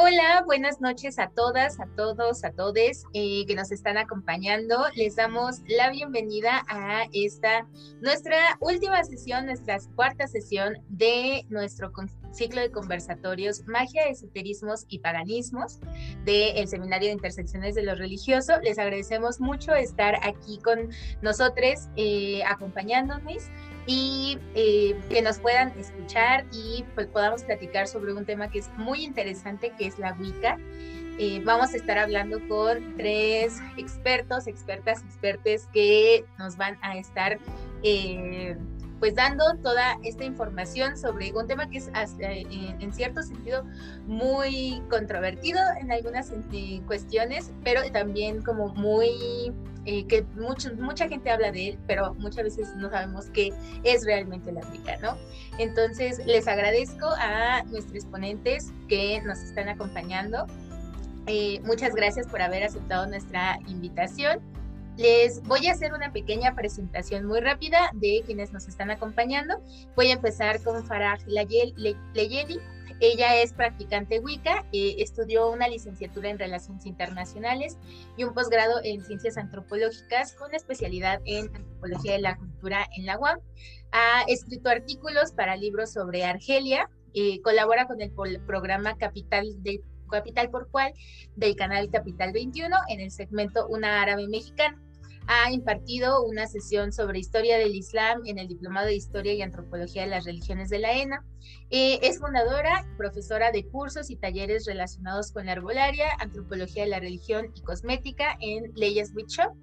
Hola, buenas noches a todas, a todos, a todes eh, que nos están acompañando. Les damos la bienvenida a esta, nuestra última sesión, nuestra cuarta sesión de nuestro ciclo de conversatorios Magia, Esoterismos y Paganismos del Seminario de Intersecciones de lo Religioso. Les agradecemos mucho estar aquí con nosotros, eh, acompañándonos y eh, que nos puedan escuchar y pues podamos platicar sobre un tema que es muy interesante, que es la Wicca. Eh, vamos a estar hablando con tres expertos, expertas, expertes que nos van a estar eh, pues dando toda esta información sobre un tema que es en, cierto sentido muy controvertido en algunas cuestiones, pero también como muy eh, que mucho, mucha gente habla de él, pero muchas veces no sabemos qué es realmente la Wicca, ¿no? Entonces, les agradezco a nuestros exponentes que nos están acompañando. Eh, muchas gracias por haber aceptado nuestra invitación. Les voy a hacer una pequeña presentación muy rápida de quienes nos están acompañando. Voy a empezar con Farah Leyeli. Ella es practicante Wicca, eh, estudió una licenciatura en Relaciones Internacionales y un posgrado en Ciencias Antropológicas con especialidad en Antropología de la Cultura en la UAM. Ha escrito artículos para libros sobre Argelia, eh, colabora con el programa Capital de Capital por Cual del canal Capital 21 en el segmento Una Árabe Mexicana ha impartido una sesión sobre historia del Islam en el Diplomado de Historia y Antropología de las Religiones de la ENA. Eh, es fundadora, profesora de cursos y talleres relacionados con la herbolaria, antropología de la religión y cosmética en Leyes Shop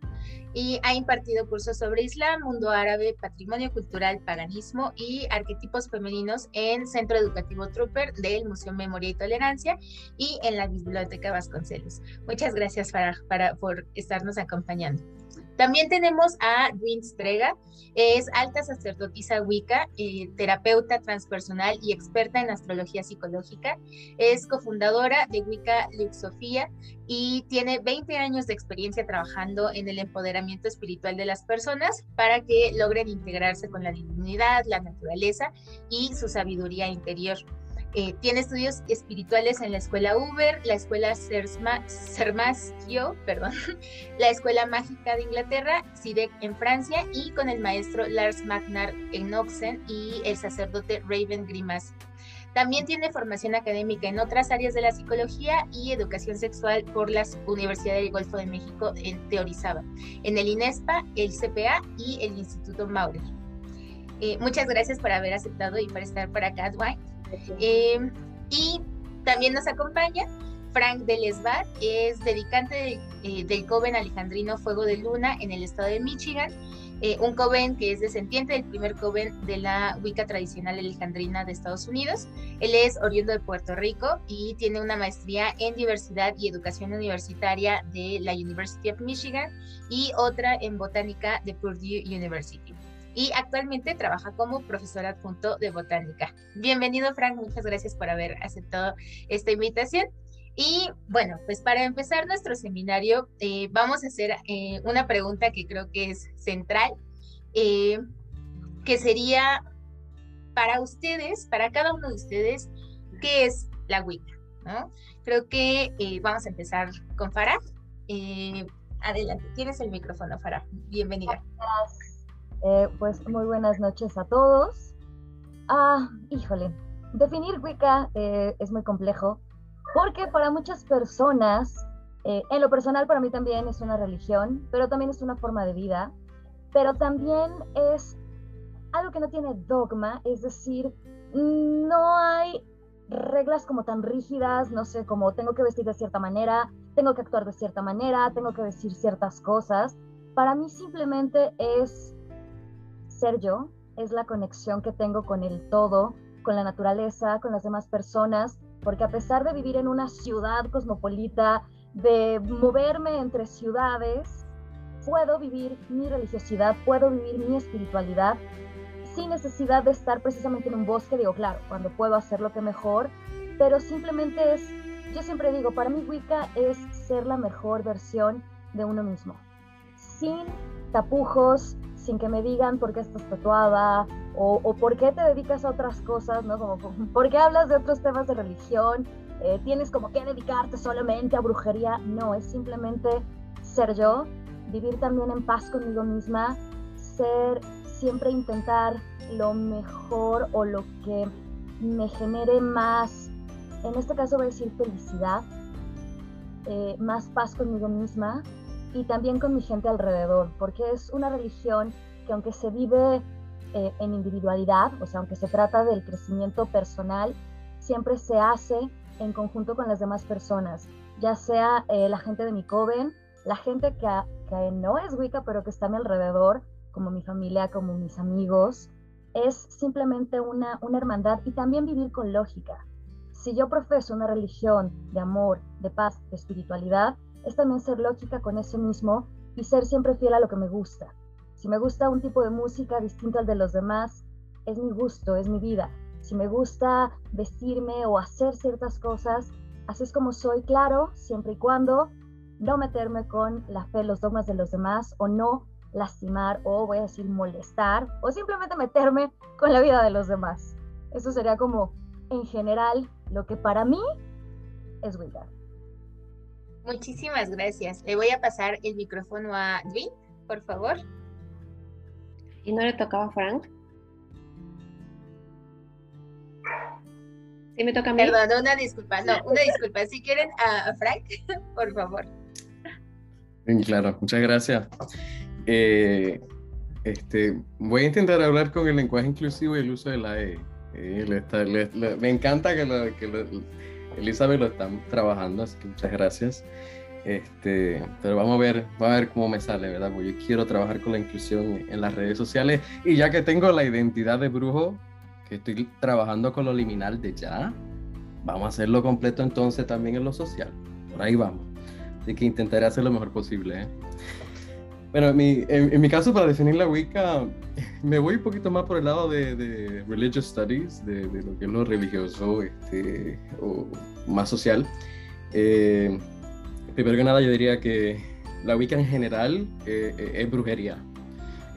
y ha impartido cursos sobre Islam, mundo árabe, patrimonio cultural, paganismo y arquetipos femeninos en Centro Educativo Trooper del Museo Memoria y Tolerancia y en la Biblioteca Vasconcelos. Muchas gracias para, por estarnos acompañando. También tenemos a Green Strega, es alta sacerdotisa Wicca, eh, terapeuta transpersonal y experta en astrología psicológica. Es cofundadora de Wicca Luxofía y tiene 20 años de experiencia trabajando en el empoderamiento espiritual de las personas para que logren integrarse con la divinidad, la naturaleza y su sabiduría interior. Eh, tiene estudios espirituales en la escuela Uber, la escuela Sermaschio, perdón, la escuela mágica de Inglaterra, SIDEC en Francia y con el maestro Lars Magnar en Oxen y el sacerdote Raven Grimas. También tiene formación académica en otras áreas de la psicología y educación sexual por la Universidad del Golfo de México en Teorizaba, en el INESPA, el CPA y el Instituto Maure. Eh, muchas gracias por haber aceptado y por estar por acá, Dwight. Eh, y también nos acompaña Frank de Lesbar, es dedicante eh, del Coven Alejandrino Fuego de Luna en el estado de Michigan, eh, un coven que es descendiente del primer coven de la Wicca tradicional alejandrina de Estados Unidos. Él es oriundo de Puerto Rico y tiene una maestría en diversidad y educación universitaria de la University of Michigan y otra en botánica de Purdue University y actualmente trabaja como profesor adjunto de botánica. Bienvenido, Frank, muchas gracias por haber aceptado esta invitación. Y bueno, pues para empezar nuestro seminario, eh, vamos a hacer eh, una pregunta que creo que es central, eh, que sería para ustedes, para cada uno de ustedes, ¿qué es la Wicca? ¿no? Creo que vamos a empezar con Farah. adelante, tienes el micrófono, Farah. Bienvenida. Gracias. Eh, pues muy buenas noches a todos. Ah, híjole, definir Wicca eh, es muy complejo porque para muchas personas, eh, en lo personal para mí también es una religión, pero también es una forma de vida, pero también es algo que no tiene dogma, es decir, no hay reglas como tan rígidas, no sé, como tengo que vestir de cierta manera, tengo que actuar de cierta manera, tengo que decir ciertas cosas. Para mí simplemente es ser yo, es la conexión que tengo con el todo, con la naturaleza, con las demás personas, porque a pesar de vivir en una ciudad cosmopolita, de moverme entre ciudades, puedo vivir mi religiosidad, puedo vivir mi espiritualidad sin necesidad de estar precisamente en un bosque, digo, claro, cuando puedo hacer lo que mejor, pero simplemente es, yo siempre digo, para mí Wicca es ser la mejor versión de uno mismo, sin tapujos, sin que me digan por qué estás tatuada o, por qué te dedicas a otras cosas, ¿no? Como por qué hablas de otros temas de religión. eh, tienes como que dedicarte solamente a brujería. No, es simplemente ser yo, vivir también en paz conmigo misma, ser, siempre intentar lo mejor o lo que me genere más, en este caso voy a decir felicidad, eh, más paz conmigo misma y también con mi gente alrededor, porque es una religión que aunque se vive eh, en individualidad, o sea, aunque se trata del crecimiento personal, siempre se hace en conjunto con las demás personas, ya sea eh, la gente de mi coven, la gente que, que no es Wicca, pero que está a mi alrededor, como mi familia, como mis amigos, es simplemente una, una hermandad y también vivir con lógica. Si yo profeso una religión de amor, de paz, de espiritualidad, es también ser lógica con eso mismo y ser siempre fiel a lo que me gusta. Si me gusta un tipo de música distinto al de los demás, es mi gusto, es mi vida. Si me gusta vestirme o hacer ciertas cosas, así es como soy, claro, siempre y cuando no meterme con la fe, los dogmas de los demás o no lastimar o voy a decir molestar o simplemente meterme con la vida de los demás. Eso sería como en general lo que para mí es Wicca. Muchísimas gracias. Le voy a pasar el micrófono a Dwayne, por favor. ¿Y no le tocaba a Frank? ¿Sí me toca a mí? Perdón, una disculpa. No, una disculpa. Si quieren a Frank, por favor. Claro, muchas gracias. Eh, este, voy a intentar hablar con el lenguaje inclusivo y el uso de la E. Eh, me encanta que, lo, que Elizabeth lo está trabajando, así que muchas gracias. Este, pero vamos a ver, vamos a ver cómo me sale, ¿verdad? Porque yo quiero trabajar con la inclusión en las redes sociales y ya que tengo la identidad de brujo, que estoy trabajando con lo liminal de ya, vamos a hacerlo completo entonces también en lo social. Por ahí vamos. Así que intentaré hacer lo mejor posible. ¿eh? Bueno, en mi, en, mi, caso, para definir la Wicca, me voy un poquito más por el lado de, de Religious Studies, de, de, lo que es lo religioso este, o más social. Eh, primero que nada, yo diría que la Wicca en general eh, eh, es brujería.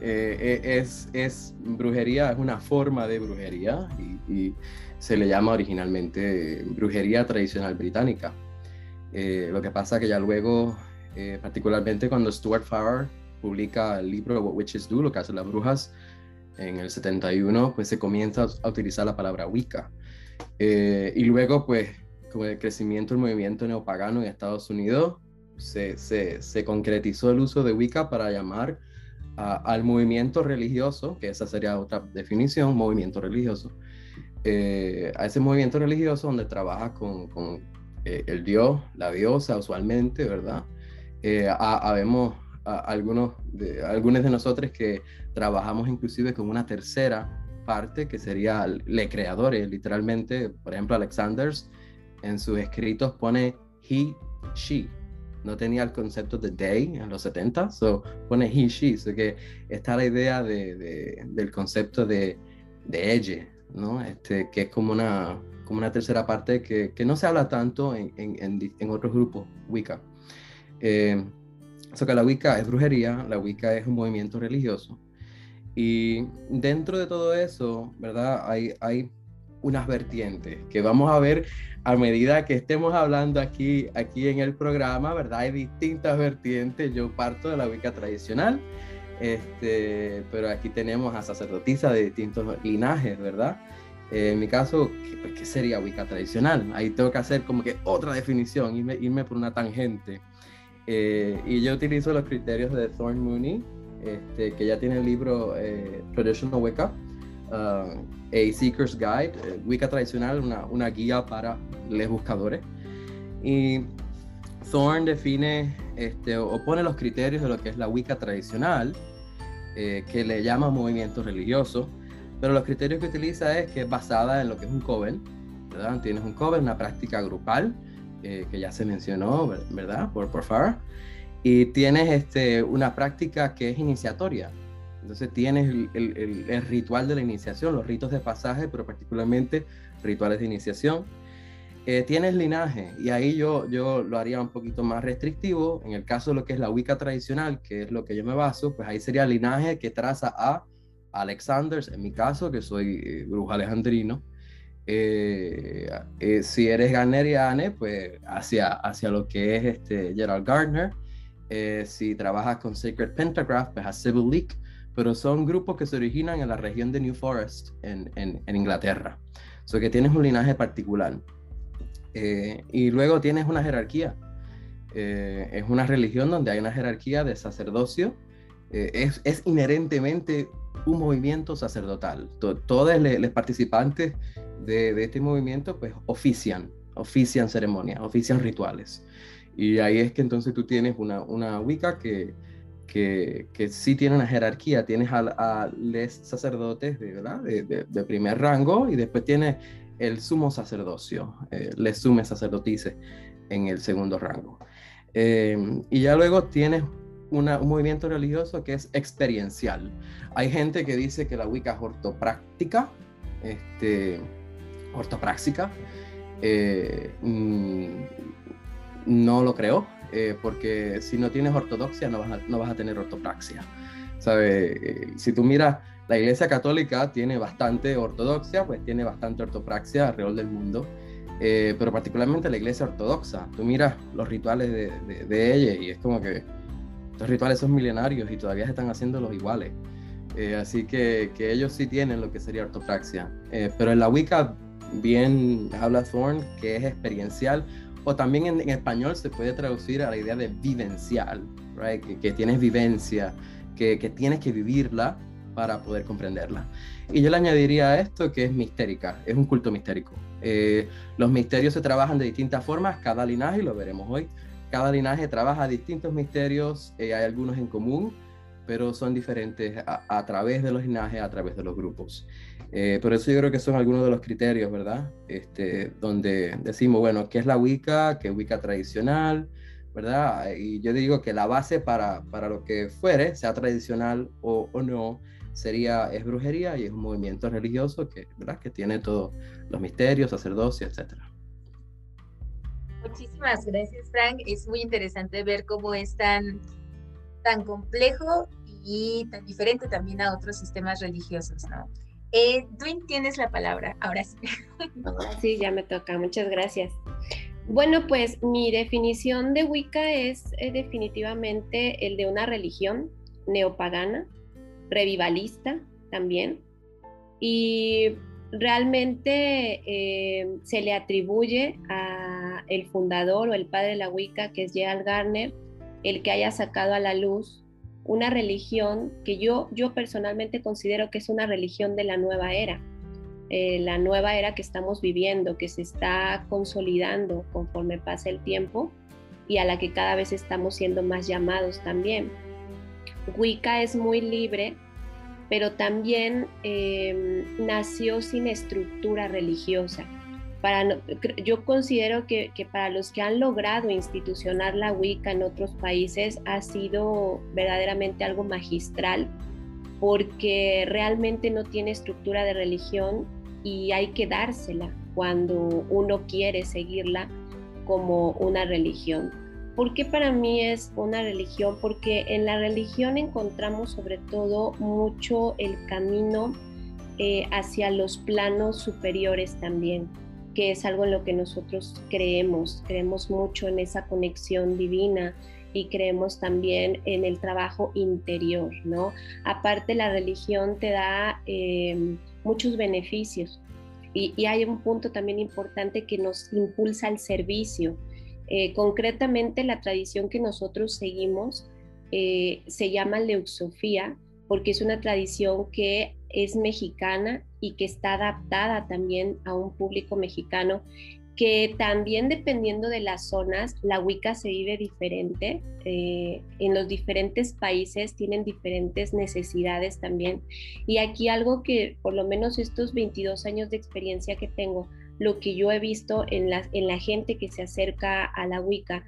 es, es brujería, es una forma de brujería y, y se le llama originalmente brujería tradicional británica. lo que pasa que ya luego, particularmente cuando Stuart Farrar publica el libro What Witches Do, lo que hacen las brujas, en el 71, pues se comienza a utilizar la palabra Wicca. Eh, y luego, pues, con el crecimiento del movimiento neopagano en Estados Unidos, se, se, concretizó el uso de Wicca para llamar al movimiento religioso, que esa sería otra definición, movimiento religioso, eh, a ese movimiento religioso donde trabaja con, con eh, el dios, la diosa usualmente, ¿verdad? habemos algunos de, algunos de nosotros que trabajamos inclusive con una tercera parte que sería le creadores, literalmente, por ejemplo, Alexanders en sus escritos pone he, she, no tenía el concepto de they en los 70, so pone he, she, so que está la idea de, del concepto de, de ella, ¿no? Este, que es como una, como una tercera parte que, que no se habla tanto en, en, en, otros grupos Wicca. Eh, So que la Wicca es brujería, la Wicca es un movimiento religioso. Y dentro de todo eso, ¿verdad? Hay, hay unas vertientes que vamos a ver a medida que estemos hablando aquí, aquí en el programa, ¿verdad? Hay distintas vertientes. Yo parto de la Wicca tradicional, este, pero aquí tenemos a sacerdotisas de distintos linajes, ¿verdad? en mi caso, ¿qué, pues, ¿qué, sería Wicca tradicional? Ahí tengo que hacer como que otra definición, irme, irme por una tangente. Eh, y yo utilizo los criterios de Thorne Mooney, este, que ya tiene el libro eh, Traditional Wicca, uh, A Seeker's Guide, eh, Wicca tradicional, una, una, guía para los buscadores. Y Thorne define este, o pone los criterios de lo que es la Wicca tradicional, que le llama movimiento religioso, pero los criterios que utiliza es que es basada en lo que es un coven, ¿verdad? Tienes un coven, una práctica grupal, eh, que ya se mencionó, ¿verdad? Por, por Farah. Y tienes este, una práctica que es iniciatoria. Entonces tienes el, el, el, ritual de la iniciación, los ritos de pasaje, pero particularmente rituales de iniciación. Eh, tienes linaje y ahí yo, yo lo haría un poquito más restrictivo. En el caso de lo que es la Wicca tradicional, que es lo que yo me baso, pues ahí sería linaje que traza a Alexanders, en mi caso, que soy eh, brujo alejandrino, Eh, eh, si eres Garner y Anne, pues hacia, hacia lo que es este Gerald Gardner. Eh, si trabajas con Sacred Pentagraph, pues a Civil League, pero son grupos que se originan en la región de New Forest, en, en, en Inglaterra. O sea que tienes un linaje particular. y luego tienes una jerarquía. es una religión donde hay una jerarquía de sacerdocio. es, es inherentemente un movimiento sacerdotal. Todos los participantes de, este movimiento pues ofician, ofician ceremonias, ofician rituales. Y ahí es que entonces tú tienes una, una Wicca que, que, que, sí tiene una jerarquía. Tienes a, los sacerdotes de, ¿verdad? De, primer rango y después tienes el sumo sacerdocio, eh, les sume sacerdotices en el segundo rango. Eh, y ya luego tienes un movimiento religioso que es experiencial. Hay gente que dice que la Wicca es ortopráctica, este, ortopráctica. Eh, mm, no lo creo, eh, porque si no tienes ortodoxia no vas a, no vas a tener ortopraxia. ¿Sabe? Eh, si tú miras, la Iglesia Católica tiene bastante ortodoxia, pues tiene bastante ortopraxia alrededor del mundo. pero particularmente la iglesia ortodoxa. Tú miras los rituales de, de, ella y es como que estos rituales son milenarios y todavía se están haciendo los iguales. Así que, que, ellos sí tienen lo que sería ortopraxia. Pero en la Wicca bien habla Thorne que es experiencial o también en, español se puede traducir a la idea de vivencial, right? que, que, tienes vivencia, que, que, tienes que vivirla para poder comprenderla. Y yo le añadiría a esto que es mistérica, es un culto mistérico. Eh, los misterios se trabajan de distintas formas, cada linaje, lo veremos hoy, cada linaje trabaja distintos misterios, eh, hay algunos en común, pero son diferentes a, través de los linajes, a través de los grupos. Eh, por eso yo creo que son algunos de los criterios, ¿verdad? Este, donde decimos, bueno, ¿qué es la Wicca? ¿Qué es Wicca tradicional? ¿Verdad? Y yo digo que la base para, para lo que fuere, sea tradicional o, o, no, sería, es brujería y es un movimiento religioso que, ¿verdad? que tiene todos los misterios, sacerdocio, etcétera. Muchísimas gracias, Frank. Es muy interesante ver cómo es tan, tan complejo y tan diferente también a otros sistemas religiosos, ¿no? Eh, tienes la palabra, ahora sí. Ahora sí, ya me toca, muchas gracias. Bueno, pues mi definición de Wicca es eh, definitivamente el de una religión neopagana, revivalista también, y realmente eh, se le atribuye a fundador o el padre de la Wicca, que es Gerald Garner, el que haya sacado a la luz una religión que yo, yo personalmente considero que es una religión de la nueva era, eh, la nueva era que estamos viviendo, que se está consolidando conforme pasa el tiempo y a la que cada vez estamos siendo más llamados también. Wicca es muy libre pero también eh, nació sin estructura religiosa. Para, yo considero que, para los que han logrado institucionar la Wicca en otros países ha sido verdaderamente algo magistral porque realmente no tiene estructura de religión y hay que dársela cuando uno quiere seguirla como una religión. ¿Por qué para mí es una religión? Porque en la religión encontramos sobre todo mucho el camino eh, hacia los planos superiores también, que es algo en lo que nosotros creemos, creemos mucho en esa conexión divina y creemos también en el trabajo interior, ¿no? Aparte la religión te da eh, muchos beneficios y, y hay un punto también importante que nos impulsa al servicio, eh, concretamente, la tradición que nosotros seguimos eh, se llama Leuxofía, porque es una tradición que es mexicana y que está adaptada también a un público mexicano que también dependiendo de las zonas, la Wicca se vive diferente. Eh, en los diferentes países tienen diferentes necesidades también. Y aquí algo que por lo menos estos 22 años de experiencia que tengo, lo que yo he visto en la, en la gente que se acerca a la Wicca,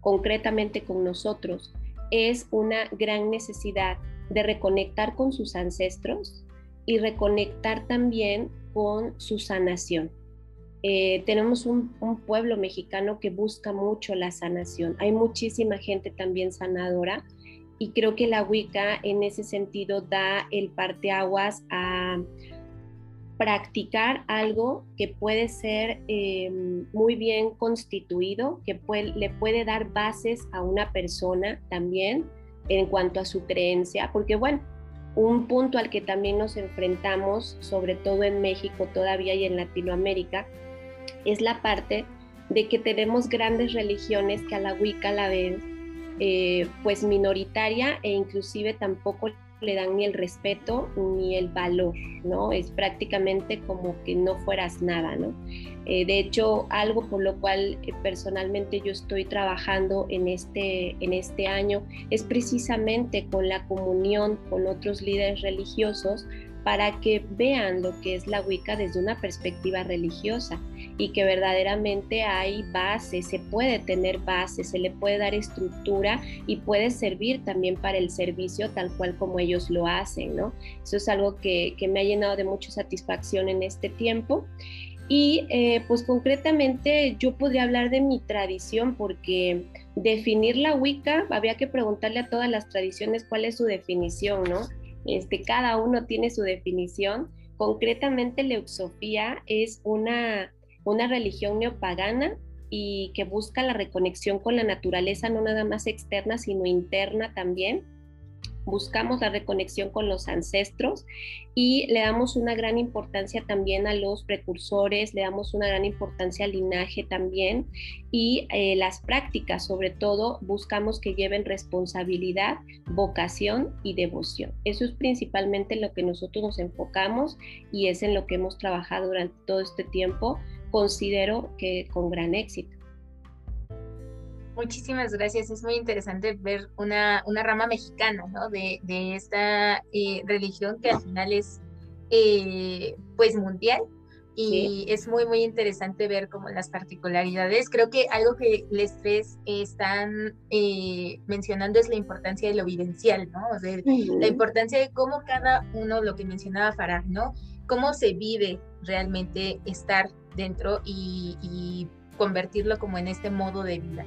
concretamente con nosotros, es una gran necesidad de reconectar con sus ancestros y reconectar también con su sanación. Eh, tenemos un, pueblo mexicano que busca mucho la sanación. Hay muchísima gente también sanadora y creo que la Wicca en ese sentido da el parteaguas a, practicar algo que puede ser eh, muy bien constituido, que le puede dar bases a una persona también en cuanto a su creencia, porque bueno, un punto al que también nos enfrentamos, sobre todo en México todavía y en Latinoamérica, es la parte de que tenemos grandes religiones que a la Wicca la ven eh, pues minoritaria e inclusive tampoco le dan ni el respeto ni el valor, ¿no? Es prácticamente como que no fueras nada, ¿no? Eh, de hecho, algo por lo cual eh, personalmente yo estoy trabajando en este, en este año es precisamente con la comunión con otros líderes religiosos para que vean lo que es la Wicca desde una perspectiva religiosa y que verdaderamente hay base, se puede tener base, se le puede dar estructura y puede servir también para el servicio tal cual como ellos lo hacen, ¿no? Eso es algo que, me ha llenado de mucha satisfacción en este tiempo. Y eh, pues concretamente yo podría hablar de mi tradición porque definir la Wicca, había que preguntarle a todas las tradiciones cuál es su definición, ¿no? Este, cada uno tiene su definición. Concretamente, la Euxofía es una, una religión neopagana y que busca la reconexión con la naturaleza, no nada más externa, sino interna también buscamos la reconexión con los ancestros y le damos una gran importancia también a los precursores, le damos una gran importancia al linaje también y eh, las prácticas, sobre todo, buscamos que lleven responsabilidad, vocación y devoción. Eso es principalmente lo que nosotros nos enfocamos y es en lo que hemos trabajado durante todo este tiempo, considero que con gran éxito. Muchísimas gracias. Es muy interesante ver una, una rama mexicana ¿no? de, de esta eh, religión que al final es eh, pues mundial y es muy muy interesante ver como las particularidades. Creo que algo que les tres están eh, mencionando es la importancia de lo vivencial, ¿no? O sea, la importancia de cómo cada uno, lo que mencionaba Farah, ¿no? Cómo se vive realmente estar dentro y, y convertirlo como en este modo de vida.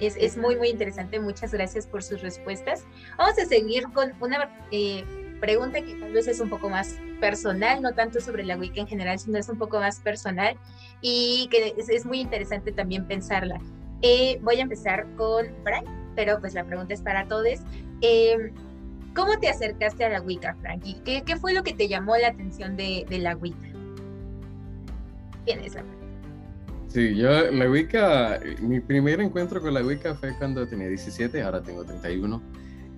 Es, muy, muy interesante. Muchas gracias por sus respuestas. Vamos a seguir con una eh, pregunta que tal vez es un poco más personal, no tanto sobre la Wicca en general, sino es un poco más personal y que es, muy interesante también pensarla. Eh, voy a empezar con Frank, pero pues la pregunta es para todos. Eh, ¿Cómo te acercaste a la Wicca, Frank? ¿Y qué, qué, fue lo que te llamó la atención de, de la Wicca? ¿Quién es la Sí, yo la Wicca, mi primer encuentro con la Wicca fue cuando tenía 17, ahora tengo 31.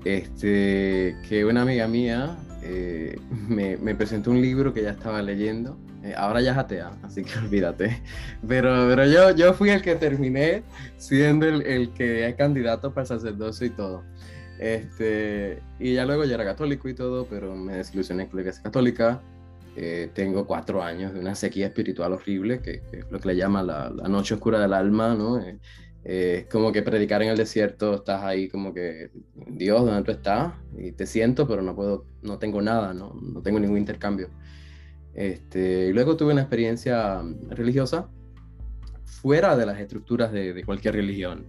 Este, que una amiga mía eh, me, me, presentó un libro que ya estaba leyendo. Eh, ahora ya es atea, así que olvídate. Pero, pero yo, yo fui el que terminé siendo el, el que es candidato para sacerdocio y todo. Este, y ya luego ya era católico y todo, pero me desilusioné con la iglesia católica. Eh, tengo cuatro años de una sequía espiritual horrible, que, es lo que le llama la, noche oscura del alma, ¿no? Eh, eh, es como que predicar en el desierto, estás ahí como que, Dios, ¿dónde tú estás? Y te siento, pero no puedo, no tengo nada, no, no tengo ningún intercambio. Este, y luego tuve una experiencia religiosa fuera de las estructuras de, de cualquier religión.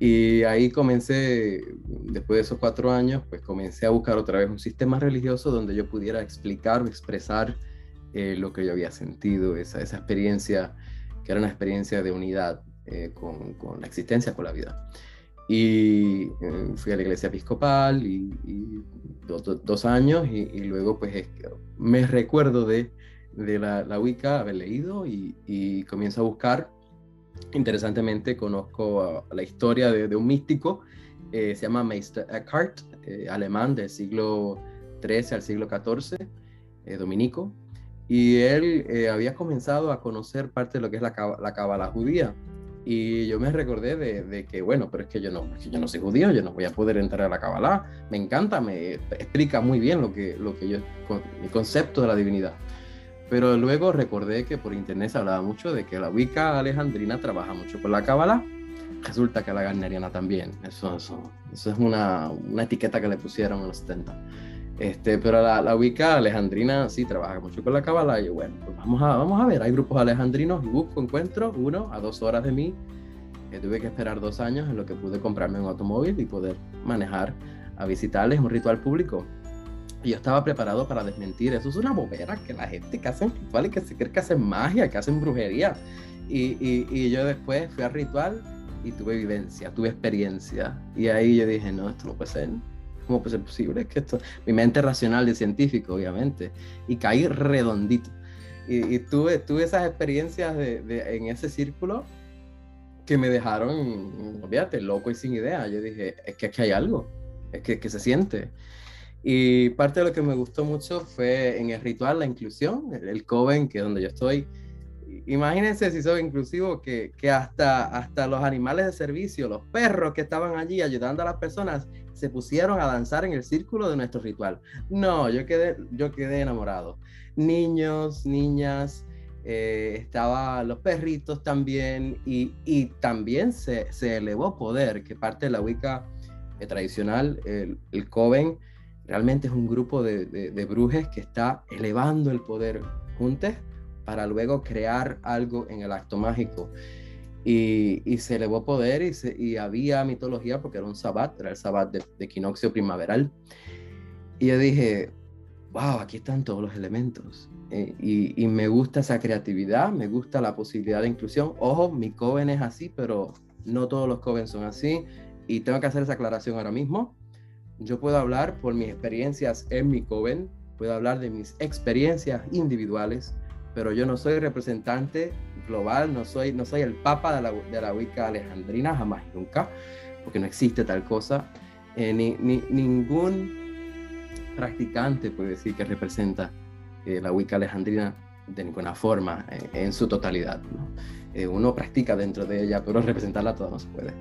Y ahí comencé, después de esos cuatro años, pues comencé a buscar otra vez un sistema religioso donde yo pudiera explicar o expresar eh, lo que yo había sentido, esa, esa, experiencia, que era una experiencia de unidad eh, con, con, la existencia, con la vida. Y eh, fui a la iglesia episcopal y, dos, años y, luego pues me recuerdo de, de la, la Wicca, haber leído y, y comienzo a buscar Interesantemente, conozco la historia de, un místico, eh, se llama Meister Eckhart, eh, alemán del siglo XIII al siglo XIV, eh, dominico, y él había comenzado a conocer parte de lo que es la, la judía. Y yo me recordé de, que, bueno, pero es que yo no, yo no soy judío, yo no voy a poder entrar a la cábala. Me encanta, me explica muy bien lo que, lo que yo, mi concepto de la divinidad. Pero luego recordé que por internet se hablaba mucho de que la Wicca alejandrina trabaja mucho con la Cábala. Resulta que la Garneriana también. Eso, eso, es una, una, etiqueta que le pusieron en los 70. Este, pero la, la Wicca alejandrina sí trabaja mucho con la Cábala. Y bueno, pues vamos a, vamos a ver. Hay grupos alejandrinos busco, encuentro uno a dos horas de mí. Que tuve que esperar dos años en lo que pude comprarme un automóvil y poder manejar a visitarles un ritual público. Y yo estaba preparado para desmentir. Eso es una bobera que la gente que hacen rituales, que se cree que hacen magia, que hacen brujería. Y, y, y yo después fui al ritual y tuve vivencia, tuve experiencia. Y ahí yo dije, no, esto no puede ser. ¿Cómo puede ser posible? Es que esto, mi mente racional de científico, obviamente. Y caí redondito. Y, y tuve, tuve esas experiencias de, de, en ese círculo que me dejaron, olvídate, loco y sin idea. Yo dije, es que aquí hay algo, es que, que se siente. Y parte de lo que me gustó mucho fue en el ritual la inclusión, el, el Coven, que es donde yo estoy. Imagínense si soy inclusivo, que, que hasta, hasta los animales de servicio, los perros que estaban allí ayudando a las personas, se pusieron a danzar en el círculo de nuestro ritual. No, yo quedé, yo quedé enamorado. Niños, niñas, eh, estaba los perritos también, y, y también se, se, elevó poder, que parte de la Wicca eh, tradicional, el, el Coven, realmente es un grupo de, de, brujes que está elevando el poder juntos para luego crear algo en el acto mágico. Y, y se elevó poder y, y, había mitología porque era un sabbat, era el sabbat de, de equinoccio primaveral. Y yo dije, wow, aquí están todos los elementos. Eh, y, y, me gusta esa creatividad, me gusta la posibilidad de inclusión. Ojo, mi coven es así, pero no todos los coven son así. Y tengo que hacer esa aclaración ahora mismo. Yo puedo hablar por mis experiencias en mi coven, puedo hablar de mis experiencias individuales, pero yo no soy representante global, no soy, no soy el papa de la, de la Wicca alejandrina, jamás y nunca, porque no existe tal cosa. Eh, ni, ni, ningún practicante puede decir que representa eh, la Wicca alejandrina de ninguna forma, eh, en su totalidad. ¿no? Eh, uno practica dentro de ella, pero representarla toda no se puede.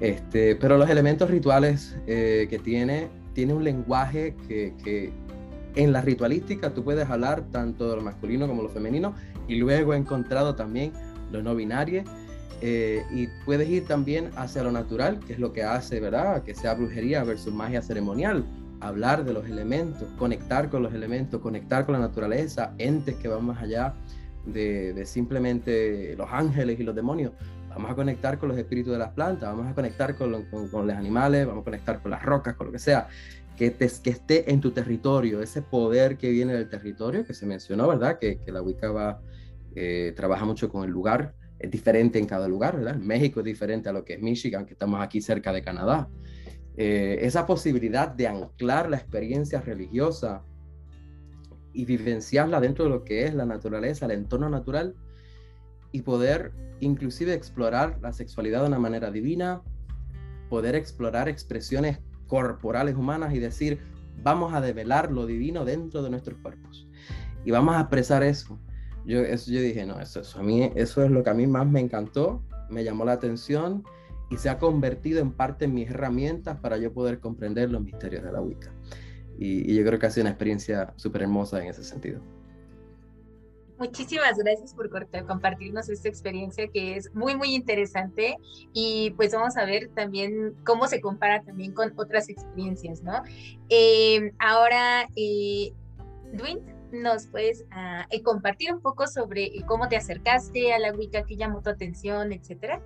Este, pero los elementos rituales eh, que tiene, tiene un lenguaje que, en la ritualística tú puedes hablar tanto de lo masculino como lo femenino y luego he encontrado también lo no binario eh, y puedes ir también hacia lo natural, que es lo que hace, ¿verdad? Que sea brujería versus magia ceremonial, hablar de los elementos, conectar con los elementos, conectar con la naturaleza, entes que van más allá de, de simplemente los ángeles y los demonios vamos a conectar con los espíritus de las plantas, vamos a conectar con, lo, con, los animales, vamos a conectar con las rocas, con lo que sea, que, te, que, esté en tu territorio, ese poder que viene del territorio, que se mencionó, ¿verdad? Que, que la Wicca va, eh, trabaja mucho con el lugar, es diferente en cada lugar, ¿verdad? México es diferente a lo que es Michigan, que estamos aquí cerca de Canadá. Eh, esa posibilidad de anclar la experiencia religiosa y vivenciarla dentro de lo que es la naturaleza, el entorno natural, y poder inclusive explorar la sexualidad de una manera divina, poder explorar expresiones corporales humanas y decir, vamos a develar lo divino dentro de nuestros cuerpos. Y vamos a expresar eso. Yo, eso, yo dije, no, eso, eso, a mí, eso es lo que a mí más me encantó, me llamó la atención y se ha convertido en parte de mis herramientas para yo poder comprender los misterios de la Wicca. Y, y yo creo que ha sido una experiencia súper hermosa en ese sentido. Muchísimas gracias por compartirnos esta experiencia que es muy, muy interesante y pues vamos a ver también cómo se compara también con otras experiencias, ¿no? Eh, ahora, eh, Dwin, ¿nos puedes uh, compartir un poco sobre cómo te acercaste a la Wicca, qué llamó tu atención, etcétera?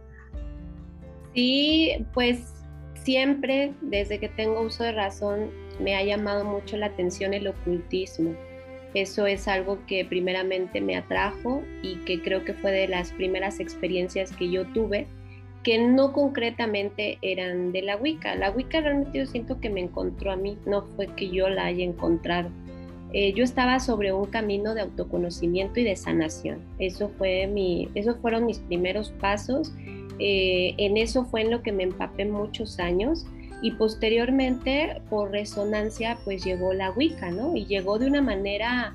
Sí, pues siempre, desde que tengo uso de razón, me ha llamado mucho la atención el ocultismo eso es algo que primeramente me atrajo y que creo que fue de las primeras experiencias que yo tuve, que no concretamente eran de la Wicca. La Wicca realmente yo siento que me encontró a mí, no fue que yo la haya encontrado. Eh, yo estaba sobre un camino de autoconocimiento y de sanación. Eso fue mi, esos fueron mis primeros pasos. Eh, en eso fue en lo que me empapé muchos años y posteriormente por resonancia pues llegó la Wicca, ¿no? Y llegó de una manera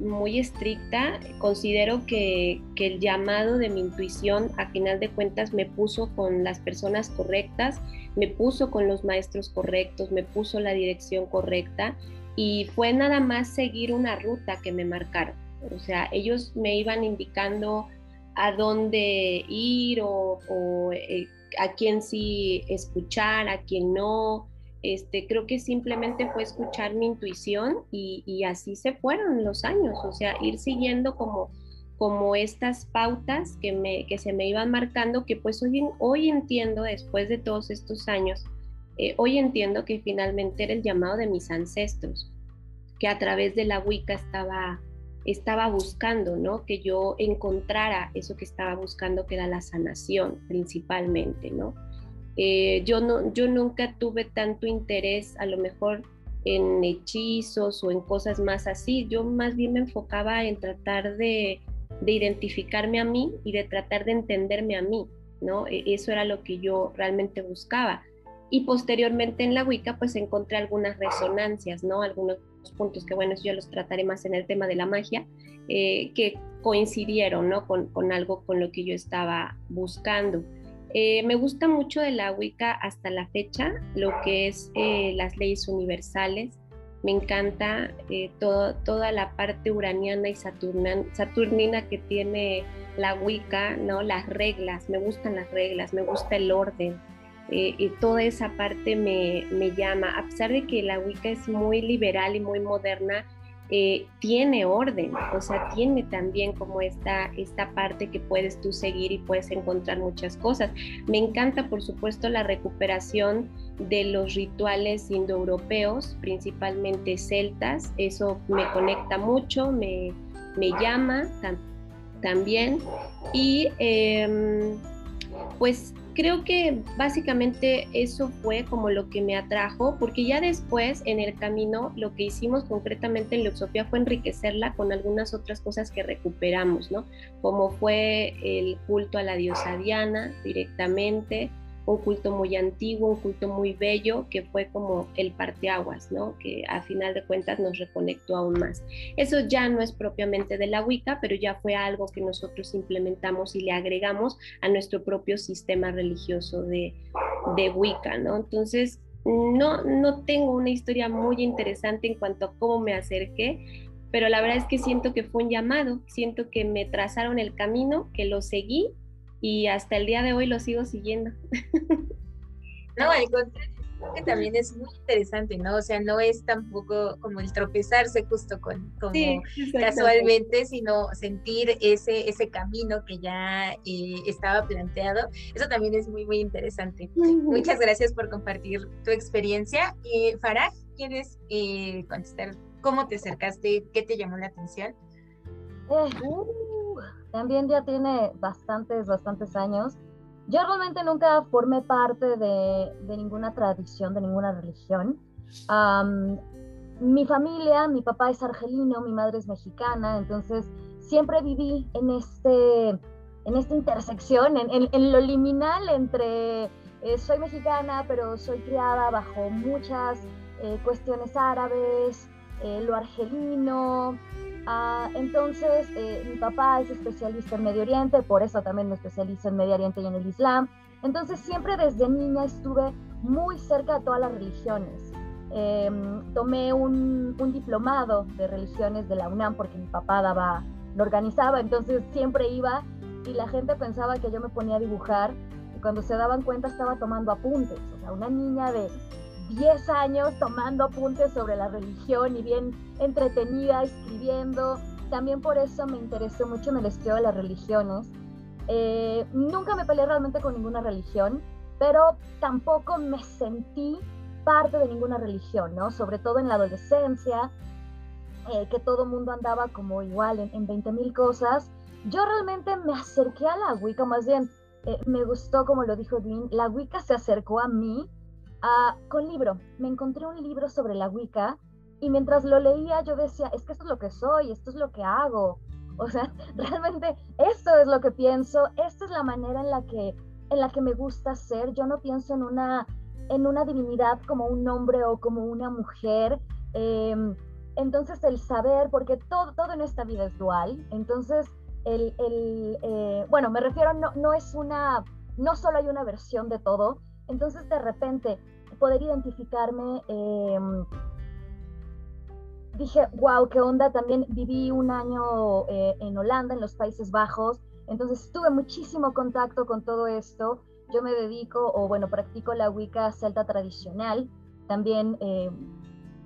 muy estricta. Considero que, que, el llamado de mi intuición a final de cuentas me puso con las personas correctas, me puso con los maestros correctos, me puso la dirección correcta y fue nada más seguir una ruta que me marcaron. O sea, ellos me iban indicando a dónde ir o, eh, a quién sí escuchar, a quién no. Este, creo que simplemente fue escuchar mi intuición y, y, así se fueron los años, o sea, ir siguiendo como, como estas pautas que, me, que se me iban marcando, que pues hoy, hoy entiendo, después de todos estos años, eh, hoy entiendo que finalmente era el llamado de mis ancestros. que a través de la Wicca estaba, estaba buscando, ¿no? Que yo encontrara eso que estaba buscando, que era la sanación principalmente, ¿no? Eh, yo, no yo nunca tuve tanto interés, a lo mejor en hechizos o en cosas más así, yo más bien me enfocaba en tratar de, de identificarme a mí y de tratar de entenderme a mí, ¿no? E, eso era lo que yo realmente buscaba. Y posteriormente en la Wicca pues encontré algunas resonancias, ¿no? Algunos puntos que bueno, yo los trataré más en el tema de la magia, eh, que coincidieron, ¿no? Con, con, algo con lo que yo estaba buscando. Eh, me gusta mucho de la Wicca hasta la fecha, lo que es eh, las leyes universales. Me encanta toda la parte uraniana y saturnina que tiene la Wicca, ¿no? Las reglas, me gustan las reglas, me gusta el orden eh, y toda esa parte me, me, llama. A pesar de que la Wicca es muy liberal y muy moderna, eh, tiene orden, o sea, tiene también como esta, esta parte que puedes tú seguir y puedes encontrar muchas cosas. Me encanta, por supuesto, la recuperación de los rituales indoeuropeos, principalmente celtas, eso me conecta mucho, me, me llama también. Y em, pues creo que básicamente eso fue como lo que me atrajo, porque ya después en el camino lo que hicimos concretamente en Luxopia fue enriquecerla con algunas otras cosas que recuperamos, ¿no? Como fue el culto a la diosa Diana directamente, un culto muy antiguo, un culto muy bello, que fue como el parteaguas, ¿no? Que a final de cuentas nos reconectó aún más. Eso ya no es propiamente de la Wicca, pero ya fue algo que nosotros implementamos y le agregamos a nuestro propio sistema religioso de, de Wicca, ¿no? Entonces, no, no tengo una historia muy interesante en cuanto a cómo me acerqué, pero la verdad es que siento que fue un llamado, siento que me trazaron el camino, que lo seguí y hasta el día de hoy lo sigo siguiendo. No, al contrario, que también es muy interesante, ¿no? O sea, no es tampoco como el tropezarse justo con, como casualmente, sino sentir ese, ese camino que ya eh, estaba planteado. Eso también es muy, muy interesante. Muchas gracias por compartir tu experiencia. Eh, Farah, ¿quieres eh, contestar cómo te acercaste? ¿Qué te llamó la atención? Uh, también ya tiene bastantes, bastantes años. Yo realmente nunca formé parte de, de ninguna tradición, de ninguna religión. mi familia, mi papá es argelino, mi madre es mexicana, entonces siempre viví en, este, en esta intersección, en, lo liminal entre eh, soy mexicana, pero soy criada bajo muchas eh, cuestiones árabes, eh, lo argelino, Ah, entonces, eh, mi papá es especialista en Medio Oriente, por eso también me especializo en Medio Oriente y en el Islam. Entonces, siempre desde niña estuve muy cerca de todas las religiones. Em, tomé un, un, diplomado de religiones de la UNAM porque mi papá daba, lo organizaba, entonces siempre iba y la gente pensaba que yo me ponía a dibujar y cuando se daban cuenta estaba tomando apuntes. O sea, una niña de 10 años tomando apuntes sobre la religión y bien entretenida, escribiendo. También por eso me interesó mucho el estudio de las religiones. Eh, nunca me peleé realmente con ninguna religión, pero tampoco me sentí parte de ninguna religión, ¿no? Sobre todo en la adolescencia, eh, que todo mundo andaba como igual en, en 20 mil cosas. Yo realmente me acerqué a la Wicca, más bien eh, me gustó, como lo dijo Dean, la Wicca se acercó a mí Ah, con libro. Me encontré un libro sobre la Wicca y mientras lo leía yo decía, es que esto es lo que soy, esto es lo que hago. O sea, realmente esto es lo que pienso, esta es la manera en la que, en la que me gusta ser. Yo no pienso en una, en una divinidad como un hombre o como una mujer. Em, entonces el saber, porque todo, todo en esta vida es dual, entonces el, el eh, bueno, me refiero, no, no es una, no solo hay una versión de todo, entonces de repente poder identificarme, em, dije, wow, qué onda, también viví un año eh, en Holanda, en los Países Bajos, entonces tuve muchísimo contacto con todo esto. Yo me dedico, o bueno, practico la Wicca celta tradicional. También eh,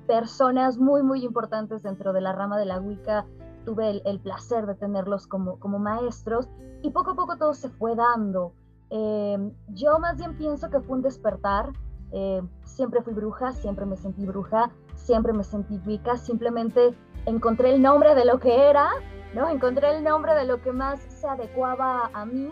personas muy, muy importantes dentro de la rama de la Wicca tuve el, placer de tenerlos como, como maestros y poco a poco todo se fue dando. Em, yo más bien pienso que fue un despertar, eh, siempre fui bruja, siempre me sentí bruja, siempre me sentí Wicca, simplemente encontré el nombre de lo que era, ¿no? Encontré el nombre de lo que más se adecuaba a mí.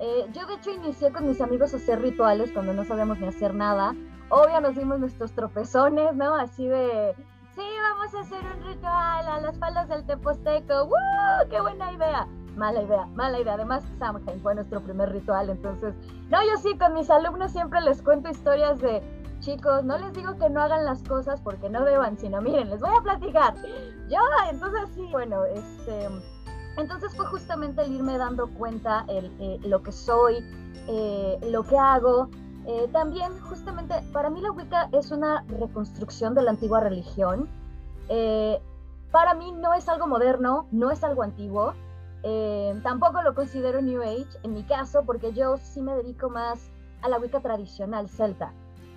Eh, yo de hecho inicié con mis amigos a hacer rituales cuando no sabíamos ni hacer nada. Obvio nos dimos nuestros tropezones, ¿no? Así de, sí, vamos a hacer un ritual a las faldas del Teposteco. ¡Woo! ¡Qué buena idea! Mala idea, mala idea. Además, Samhain fue nuestro primer ritual, entonces, no, yo sí, con mis alumnos siempre les cuento historias de, chicos, no les digo que no hagan las cosas porque no deban, sino miren, les voy a platicar. Yo, entonces sí, bueno, este, entonces fue justamente el irme dando cuenta el, eh, lo que soy, eh, lo que hago. Eh, también, justamente, para mí la Wicca es una reconstrucción de la antigua religión. para mí no es algo moderno, no es algo antiguo, eh, tampoco lo considero New Age en mi caso, porque yo sí me dedico más a la Wicca tradicional celta.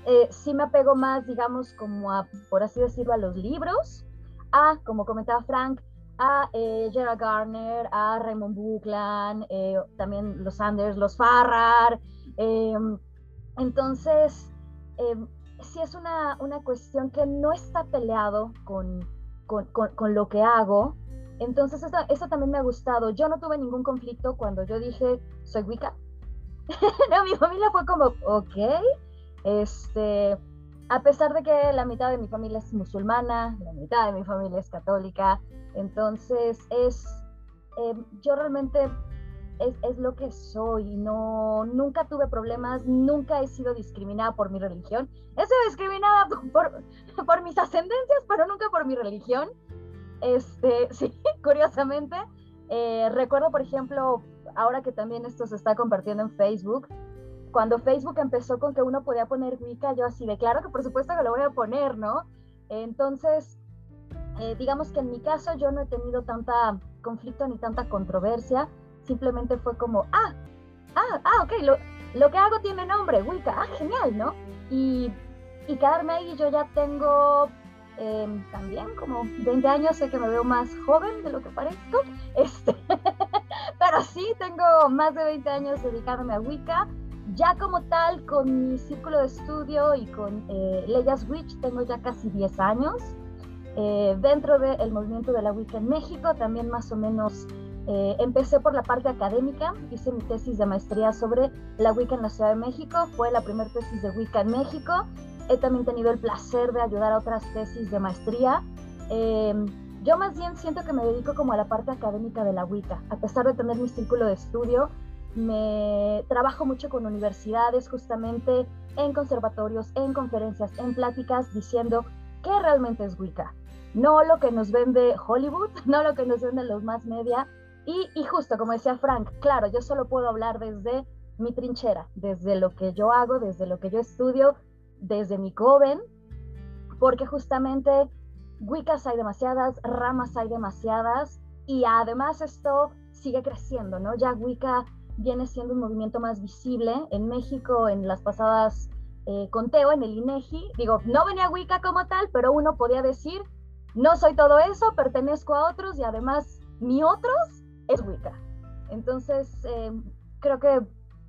Eh, sí me apego más, digamos, como a, por así decirlo, a los libros, a, como comentaba Frank, a eh, Gerard Garner, a Raymond Buckland, eh, también los Sanders, los Farrar. Em, entonces, em, sí es una, una, cuestión que no está peleado con, con, con lo que hago, entonces, eso, también me ha gustado. Yo no tuve ningún conflicto cuando yo dije, soy Wicca. no, mi familia fue como, ok. Este, a pesar de que la mitad de mi familia es musulmana, la mitad de mi familia es católica, entonces es, em, yo realmente es, es, lo que soy, no, nunca tuve problemas, nunca he sido discriminada por mi religión, he sido discriminada por, por mis ascendencias, pero nunca por mi religión, este, sí, curiosamente, eh, recuerdo, por ejemplo, ahora que también esto se está compartiendo en Facebook, cuando Facebook empezó con que uno podía poner Wicca, yo así de claro que por supuesto que lo voy a poner, ¿no? Entonces, eh, digamos que en mi caso yo no he tenido tanta conflicto ni tanta controversia, simplemente fue como, ah, ah, ah, ok, lo, que hago tiene nombre, Wicca, ah, genial, ¿no? Y, y quedarme ahí, yo ya tengo Em, también como 20 años, sé que me veo más joven de lo que parezco, este, pero sí tengo más de 20 años dedicándome a Wicca. Ya como tal, con mi círculo de estudio y con eh, Leyas Witch, tengo ya casi 10 años. Eh, dentro del movimiento de la Wicca en México, también más o menos eh, empecé por la parte académica, hice mi tesis de maestría sobre la Wicca en la Ciudad de México, fue la primera tesis de Wicca en México He también tenido el placer de ayudar a otras tesis de maestría. Em, yo más bien siento que me dedico como a la parte académica de la Wicca. A pesar de tener mi círculo de estudio, me trabajo mucho con universidades justamente en conservatorios, en conferencias, en pláticas diciendo qué realmente es Wicca. No lo que nos vende Hollywood, no lo que nos vende los más media. Y, y justo como decía Frank, claro, yo solo puedo hablar desde mi trinchera, desde lo que yo hago, desde lo que yo estudio, desde mi coven, porque justamente Wiccas hay demasiadas, ramas hay demasiadas, y además esto sigue creciendo, ¿no? Ya Wicca viene siendo un movimiento más visible en México en las pasadas eh, conteo, en el INEGI. Digo, no venía Wicca como tal, pero uno podía decir, no soy todo eso, pertenezco a otros y además mi otros es Wicca. Entonces, eh, creo que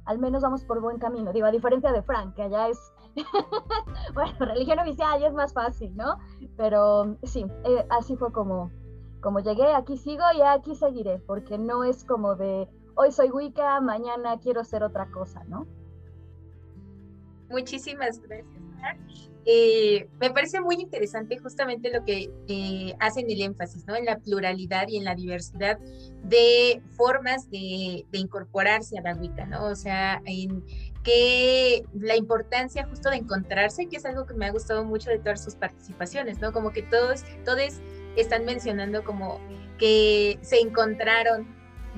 al menos vamos por buen camino. Digo, a diferencia de Frank, que allá es bueno, religión oficial ya es más fácil, ¿no? Pero sí, eh, así fue como, como llegué, aquí sigo y aquí seguiré, porque no es como de hoy soy Wicca, mañana quiero ser otra cosa, ¿no? Muchísimas gracias. Eh, me parece muy interesante justamente lo que eh, hacen el énfasis, ¿no? En la pluralidad y en la diversidad de formas de, de incorporarse a la Wicca, ¿no? O sea, en, que la importancia justo de encontrarse, que es algo que me ha gustado mucho de todas sus participaciones, ¿no? Como que todos, todos están mencionando como que se encontraron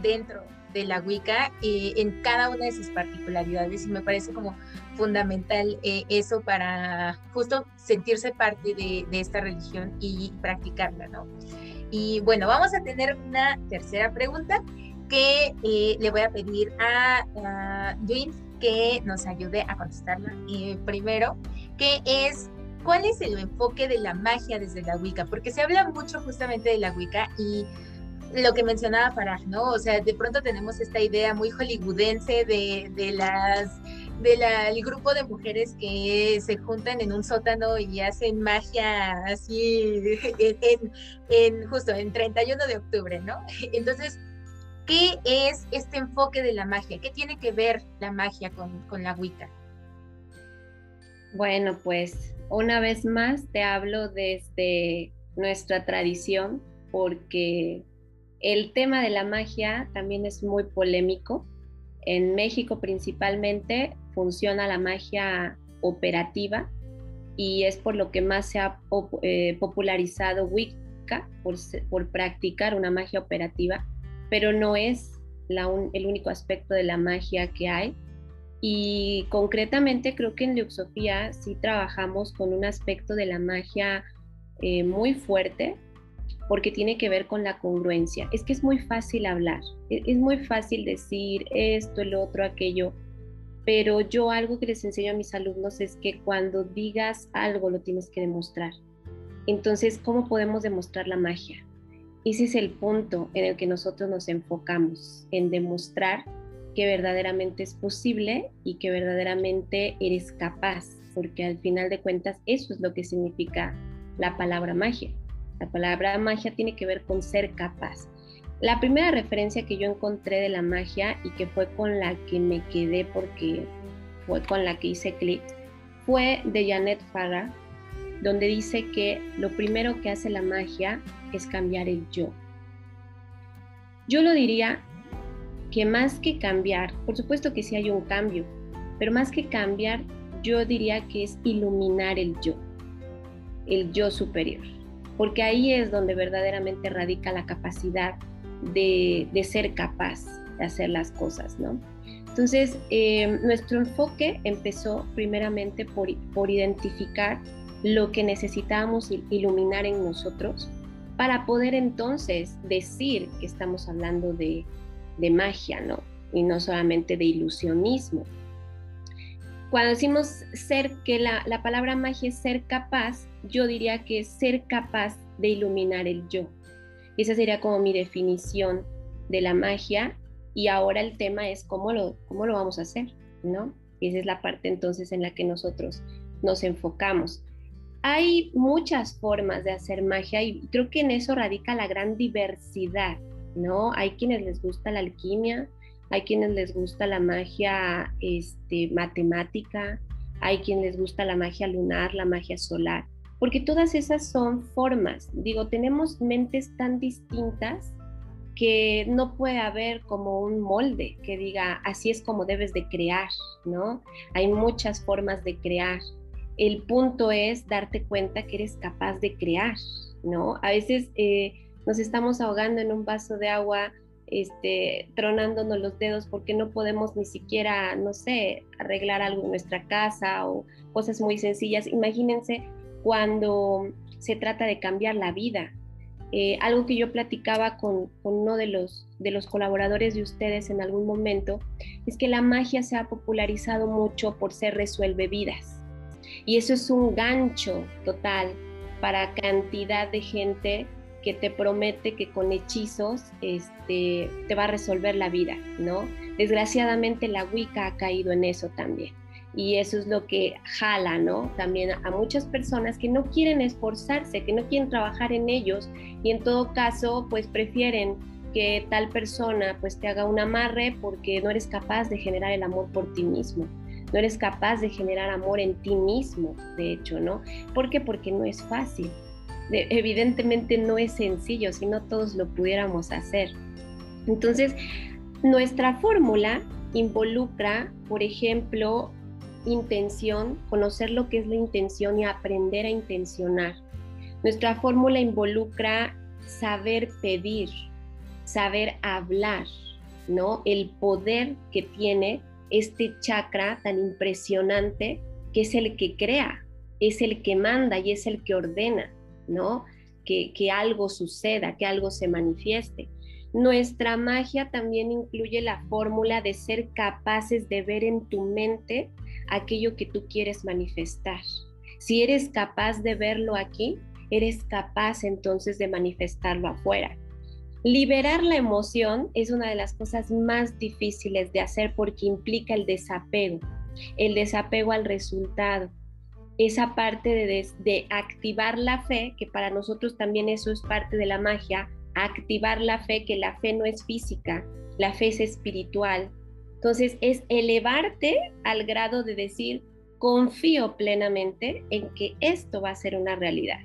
dentro de la Wicca eh, en cada una de sus particularidades y me parece como fundamental eh, eso para justo sentirse parte de, esta religión y practicarla, ¿no? Y bueno, vamos a tener una tercera pregunta que eh, le voy a pedir a, a que nos ayude a contestarla eh, primero, que es cuál es el enfoque de la magia desde la Wicca, porque se habla mucho justamente de la Wicca y lo que mencionaba Farah, ¿no? O sea, de pronto tenemos esta idea muy hollywoodense de, de las del grupo de mujeres que se juntan en un sótano y hacen magia así en, en, justo en 31 de octubre, ¿no? Entonces, ¿qué es este enfoque de la magia? ¿Qué tiene que ver la magia con, con la Wicca? Bueno, pues una vez más te hablo desde nuestra tradición porque el tema de la magia también es muy polémico. En México principalmente funciona la magia operativa y es por lo que más se ha eh, popularizado Wicca, por, practicar una magia operativa, pero no es el único aspecto de la magia que hay. Y concretamente creo que en Luxofía sí trabajamos con un aspecto de la magia eh, muy fuerte porque tiene que ver con la congruencia. Es que es muy fácil hablar, e-, es muy fácil decir esto, el otro, aquello, pero yo algo que les enseño a mis alumnos es que cuando digas algo lo tienes que demostrar. Entonces, ¿cómo podemos demostrar la magia? Ese es el punto en el que nosotros nos enfocamos, en demostrar que verdaderamente es posible y que verdaderamente eres capaz, porque al final de cuentas eso es lo que significa la palabra magia. La palabra magia tiene que ver con ser capaz. La primera referencia que yo encontré de la magia y que fue con la que me quedé porque fue con la que hice clic fue de Janet Farah, donde dice que lo primero que hace la magia es cambiar el yo. Yo lo diría que más que cambiar, por supuesto que sí hay un cambio, pero más que cambiar, yo diría que es iluminar el yo, el yo superior porque ahí es donde verdaderamente radica la capacidad de, ser capaz de hacer las cosas, ¿no? Entonces, eh, nuestro enfoque empezó primeramente por, por identificar lo que necesitábamos iluminar en nosotros para poder entonces decir que estamos hablando de, magia, ¿no? Y no solamente de ilusionismo. Cuando decimos ser, que la, la palabra magia es ser capaz, yo diría que es ser capaz de iluminar el yo. Esa sería como mi definición de la magia y ahora el tema es cómo lo, cómo lo vamos a hacer, ¿no? Y esa es la parte entonces en la que nosotros nos enfocamos. Hay muchas formas de hacer magia y creo que en eso radica la gran diversidad, ¿no? Hay quienes les gusta la alquimia, hay quienes les gusta la magia este, matemática, hay quienes les gusta la magia lunar, la magia solar, porque todas esas son formas. Digo, tenemos mentes tan distintas que no puede haber como un molde que diga así es como debes de crear, ¿no? Hay muchas formas de crear. El punto es darte cuenta que eres capaz de crear, ¿no? A veces eh, nos estamos ahogando en un vaso de agua este, tronándonos los dedos porque no podemos ni siquiera, no sé, arreglar algo en nuestra casa o cosas muy sencillas. Imagínense cuando se trata de cambiar la vida. Eh, algo que yo platicaba con, uno de los, de los colaboradores de ustedes en algún momento es que la magia se ha popularizado mucho por ser resuelve vidas. Y eso es un gancho total para cantidad de gente que te promete que con hechizos este, te va a resolver la vida, ¿no? Desgraciadamente la Wicca ha caído en eso también. Y eso es lo que jala, ¿no? También a muchas personas que no quieren esforzarse, que no quieren trabajar en ellos y en todo caso, pues prefieren que tal persona pues te haga un amarre porque no eres capaz de generar el amor por ti mismo no eres capaz de generar amor en ti mismo, de hecho, ¿no? ¿Por qué? Porque no es fácil evidentemente no es sencillo, si no todos lo pudiéramos hacer. Entonces, nuestra fórmula involucra, por ejemplo, intención, conocer lo que es la intención y aprender a intencionar. Nuestra fórmula involucra saber pedir, saber hablar, ¿no? El poder que tiene este chakra tan impresionante que es el que crea, es el que manda y es el que ordena. ¿no? Que, que algo suceda, que algo se manifieste. Nuestra magia también incluye la fórmula de ser capaces de ver en tu mente aquello que tú quieres manifestar. Si eres capaz de verlo aquí, eres capaz entonces de manifestarlo afuera. Liberar la emoción es una de las cosas más difíciles de hacer porque implica el desapego. el desapego al resultado, esa parte de, de, activar la fe, que para nosotros también eso es parte de la magia, activar la fe, que la fe no es física, la fe es espiritual. Entonces es elevarte al grado de decir, confío plenamente en que esto va a ser una realidad.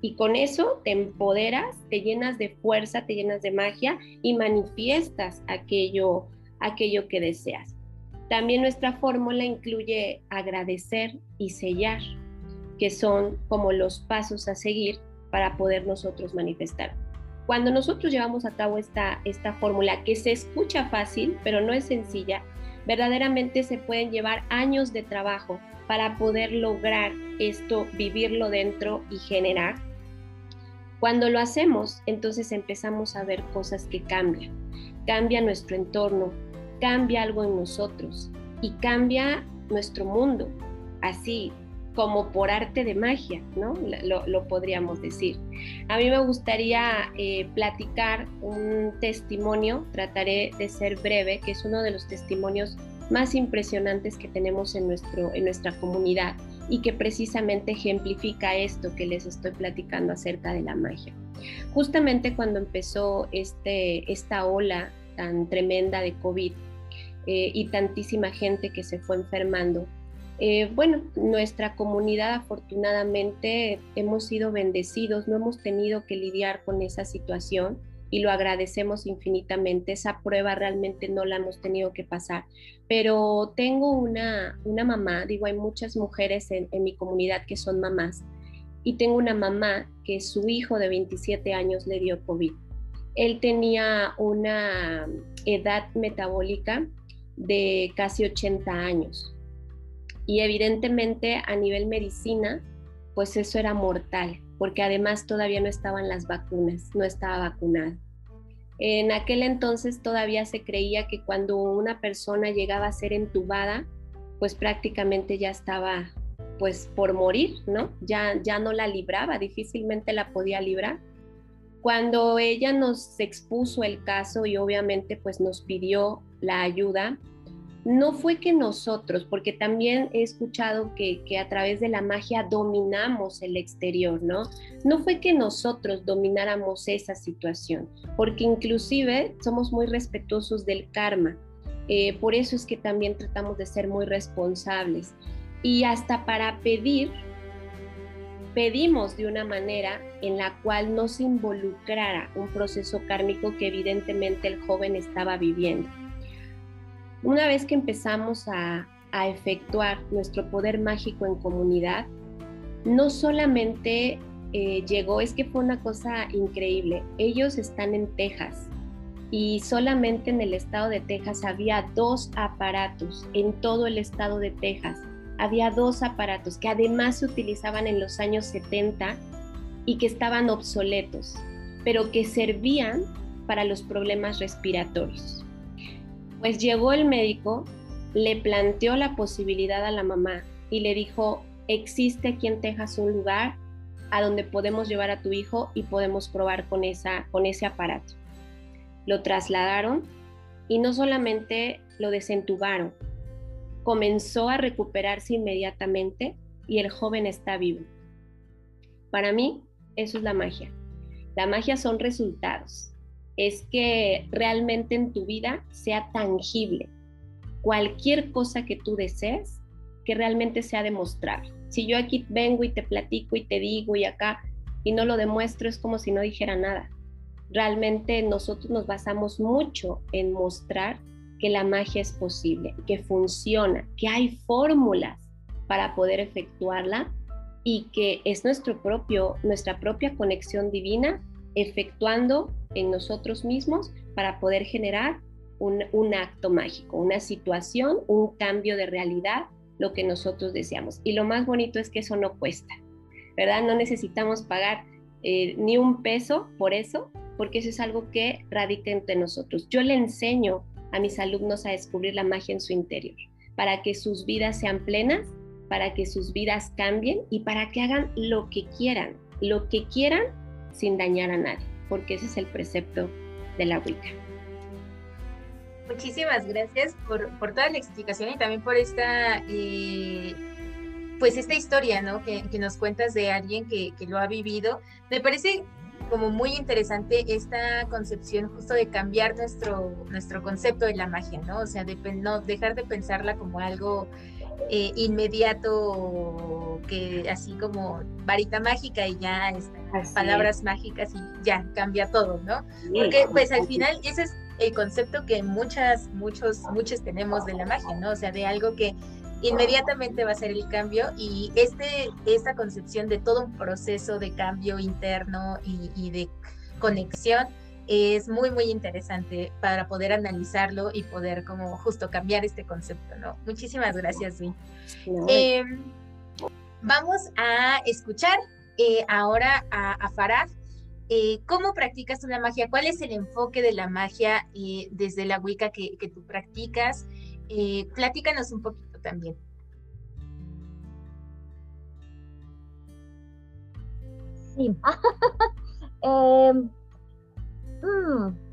Y con eso te empoderas, te llenas de fuerza, te llenas de magia y manifiestas aquello, aquello que deseas. También nuestra fórmula incluye agradecer y sellar, que son como los pasos a seguir para poder nosotros manifestar. Cuando nosotros llevamos a cabo esta, esta fórmula, que se escucha fácil, pero no es sencilla, verdaderamente se pueden llevar años de trabajo para poder lograr esto, vivirlo dentro y generar. Cuando lo hacemos, entonces empezamos a ver cosas que cambian. Cambia nuestro entorno, cambia algo en nosotros y cambia nuestro mundo, así como por arte de magia, ¿no? Lo, podríamos decir. A mí me gustaría eh, platicar un testimonio, trataré de ser breve, que es uno de los testimonios más impresionantes que tenemos en, nuestro, en nuestra comunidad y que precisamente ejemplifica esto que les estoy platicando acerca de la magia. Justamente cuando empezó este, esta ola tan tremenda de COVID eh, y tantísima gente que se fue enfermando, eh, bueno, nuestra comunidad afortunadamente hemos sido bendecidos, no hemos tenido que lidiar con esa situación y lo agradecemos infinitamente. Esa prueba realmente no la hemos tenido que pasar. Pero tengo una, una mamá, digo, hay muchas mujeres en, en mi comunidad que son mamás, y tengo una mamá que su hijo de 27 años le dio COVID. Él tenía una edad metabólica de casi 80 años. Y evidentemente a nivel medicina, pues eso era mortal porque además todavía no estaban las vacunas, no estaba vacunada. En aquel entonces todavía se creía que cuando una persona llegaba a ser entubada, pues prácticamente ya estaba pues por morir, ¿no? Ya, ya no la libraba, difícilmente la podía librar. Cuando ella nos expuso el caso y obviamente pues nos pidió la ayuda, no fue que nosotros, porque también he escuchado que, a través de la magia dominamos el exterior, ¿no? No fue que nosotros domináramos esa situación, porque inclusive somos muy respetuosos del karma. Eh, por eso es que también tratamos de ser muy responsables. Y hasta para pedir, pedimos de una manera en la cual no se involucrara un proceso kármico que evidentemente el joven estaba viviendo. Una vez que empezamos a, efectuar nuestro poder mágico en comunidad, no solamente eh, llegó, es que fue una cosa increíble. Ellos están en Texas y solamente en el estado de Texas había dos aparatos, en todo el estado de Texas. Había dos aparatos que además se utilizaban en los años 70 y que estaban obsoletos, pero que servían para los problemas respiratorios. Pues llegó el médico, le planteó la posibilidad a la mamá y le dijo, existe aquí en Texas un lugar a donde podemos llevar a tu hijo y podemos probar con, esa, con ese aparato. Lo trasladaron y no solamente lo desentubaron, comenzó a recuperarse inmediatamente y el joven está vivo. Para mí, eso es la magia. La magia son resultados es que realmente en tu vida sea tangible. Cualquier cosa que tú desees, que realmente sea demostrable. Si yo aquí vengo y te platico y te digo y acá y no lo demuestro, es como si no dijera nada. Realmente nosotros nos basamos mucho en mostrar que la magia es posible, que funciona, que hay fórmulas para poder efectuarla y que es nuestro propio, nuestra propia conexión divina efectuando en nosotros mismos para poder generar un, acto mágico, una situación, un cambio de realidad, lo que nosotros deseamos. Y lo más bonito es que eso no cuesta, ¿verdad? No necesitamos pagar eh, ni un peso por eso, porque eso es algo que radica entre nosotros. Yo le enseño a mis alumnos a descubrir la magia en su interior, para que sus vidas sean plenas, para que sus vidas cambien y para que hagan lo que quieran, lo que quieran sin dañar a nadie, porque ese es el precepto de la Wicca. Muchísimas gracias por, por, toda la explicación y también por esta, eh, pues esta historia, ¿no? Que, que, nos cuentas de alguien que, que lo ha vivido. Me parece como muy interesante esta concepción justo de cambiar nuestro, nuestro concepto de la magia, ¿no? O sea, de no dejar de pensarla como algo eh, inmediato, que así como varita mágica y ya palabras mágicas y ya cambia todo, ¿no? Porque pues al final ese es el concepto que muchas, muchos, muchos tenemos de la magia, ¿no? O sea, de algo que inmediatamente va a ser el cambio y este, esta concepción de todo un proceso de cambio interno y, de conexión es muy, muy interesante para poder analizarlo y poder como justo cambiar este concepto, ¿no? Muchísimas gracias, Luis. Em, vamos a escuchar eh, ahora a, a Farah. Eh, ¿Cómo practicas tú la magia? ¿Cuál es el enfoque de la magia eh, desde la Wicca que, que tú practicas? platícanos un poquito también. Sí. eh, mm,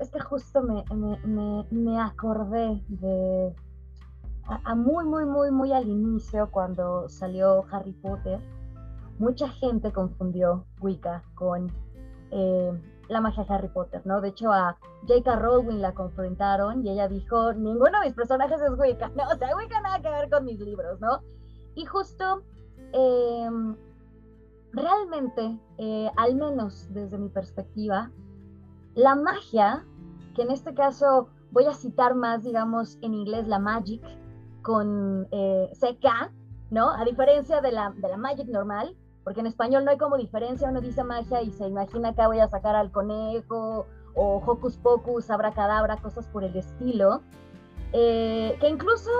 es que justo me, me, me, acordé de a, muy, muy, muy, muy al inicio cuando salió Harry Potter, mucha gente confundió Wicca con eh, la magia de Harry Potter, ¿no? De hecho, a J.K. Rowling la confrontaron y ella dijo, ninguno de mis personajes es Wicca, ¿no? O sea, Wicca nada que ver con mis libros, ¿no? Y justo, em, realmente, eh, al menos desde mi perspectiva, la magia, que en este caso voy a citar más, digamos, en inglés la magic con eh, CK, ¿no? A diferencia de la, de la magic normal, porque en español no hay como diferencia, uno dice magia y se imagina que voy a sacar al conejo o hocus pocus, abracadabra, cosas por el estilo, eh, que incluso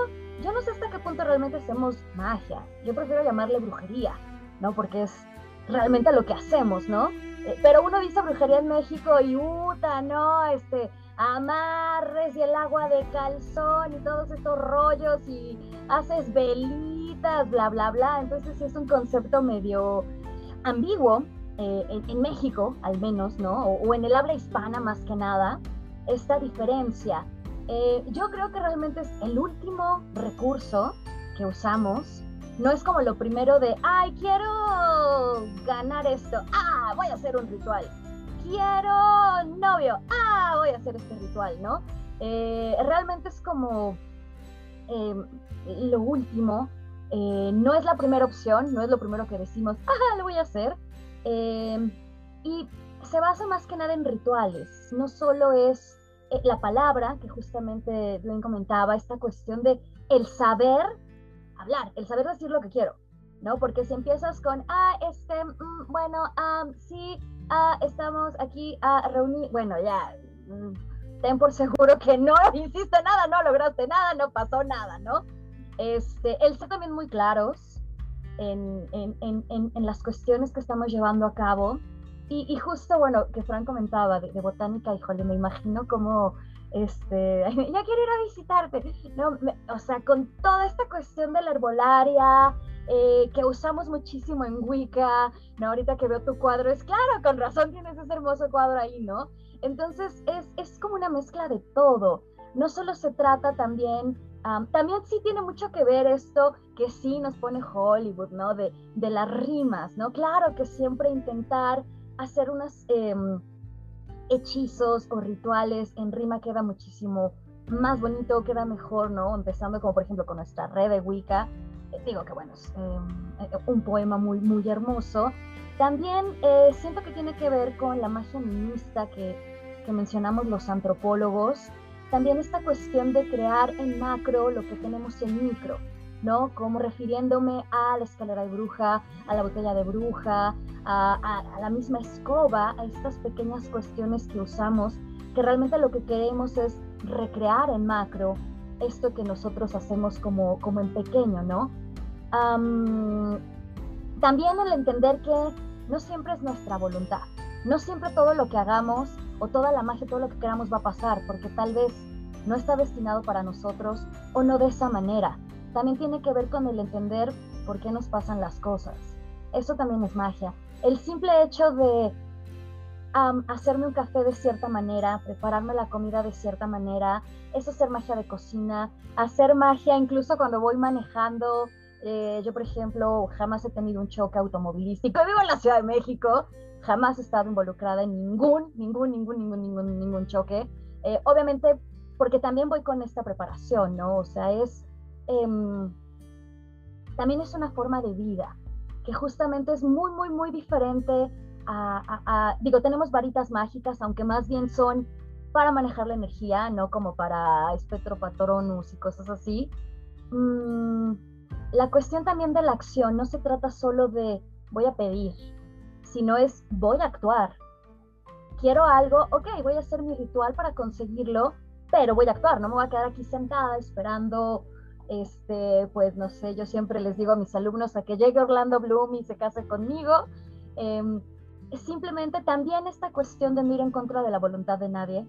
yo no sé hasta qué punto realmente hacemos magia, yo prefiero llamarle brujería, ¿no? Porque es realmente lo que hacemos, ¿no? Eh, pero uno dice brujería en México y uta, ¿no? Este, amarres y el agua de calzón y todos estos rollos y haces velitas bla, bla, bla. Entonces es un concepto medio ambiguo eh, en, México, al menos, ¿no? O, en el habla hispana más que nada, esta diferencia. Eh, yo creo que realmente es el último recurso que usamos. No es como lo primero de, ay, quiero ganar esto, ah, voy a hacer un ritual. Quiero novio, ah, voy a hacer este ritual, ¿no? Eh, realmente es como lo último eh, no es la primera opción, no es lo primero que decimos, ah, lo voy a hacer. Em, y se basa más que nada en rituales, no solo es eh, la palabra, que justamente bien comentaba, esta cuestión de el saber hablar, el saber decir lo que quiero, ¿no? Porque si empiezas con, ah, este, mm, bueno, ah, sí, ah, estamos aquí a reunir, bueno, ya, mm, ten por seguro que no hiciste nada, no lograste nada, no pasó nada, ¿no? Este, él está también muy claros en, en, en, en, las cuestiones que estamos llevando a cabo. Y, justo, bueno, que Fran comentaba de, botánica, híjole, me imagino como, este, ya quiero ir a visitarte, no, o sea, con toda esta cuestión de la herbolaria, eh, que usamos muchísimo en Wicca, ¿no? Ahorita que veo tu cuadro, es claro, con razón tienes ese hermoso cuadro ahí, ¿no? Entonces, es, es como una mezcla de todo. No solo se trata también también sí tiene mucho que ver esto que sí nos pone Hollywood, ¿no? De, de las rimas, ¿no? Claro que siempre intentar hacer unos em, hechizos o rituales en rima queda muchísimo más bonito, queda mejor, ¿no? Empezando como por ejemplo con nuestra red de Wicca, eh, digo que bueno, es em, eh, un poema muy, muy hermoso. También eh, siento que tiene que ver con la magia animista que, que mencionamos los antropólogos, también esta cuestión de crear en macro lo que tenemos en micro, ¿no? Como refiriéndome a la escalera de bruja, a la botella de bruja, a, la misma escoba, a estas pequeñas cuestiones que usamos, que realmente lo que queremos es recrear en macro esto que nosotros hacemos como, como en pequeño, ¿no? también el entender que no siempre es nuestra voluntad, no siempre todo lo que hagamos o toda la magia, todo lo que queramos va a pasar, porque tal vez no está destinado para nosotros o no de esa manera. También tiene que ver con el entender por qué nos pasan las cosas. Eso también es magia. El simple hecho de hacerme un café de cierta manera, prepararme la comida de cierta manera, es hacer magia de cocina, hacer magia incluso cuando voy manejando. Eh, yo, por ejemplo, jamás he tenido un choque automovilístico. Vivo en la Ciudad de México, jamás he estado involucrada en ningún, ningún, ningún, ningún, ningún, ningún choque. Eh, obviamente, porque también voy con esta preparación, ¿no? O sea, es... Em, también es una forma de vida que justamente es muy, muy, muy diferente digo, tenemos varitas mágicas, aunque más bien son para manejar la energía, no como para espectro patronus y cosas así. Mm, la cuestión también de la acción no se trata solo de voy a pedir, sino es voy a actuar. Quiero algo, ok, voy a hacer mi ritual para conseguirlo, pero voy a actuar, no me voy a quedar aquí sentada esperando, este, pues no sé, yo siempre les digo a mis alumnos a que llegue Orlando Bloom y se case conmigo. Em, simplemente también esta cuestión de no ir en contra de la voluntad de nadie.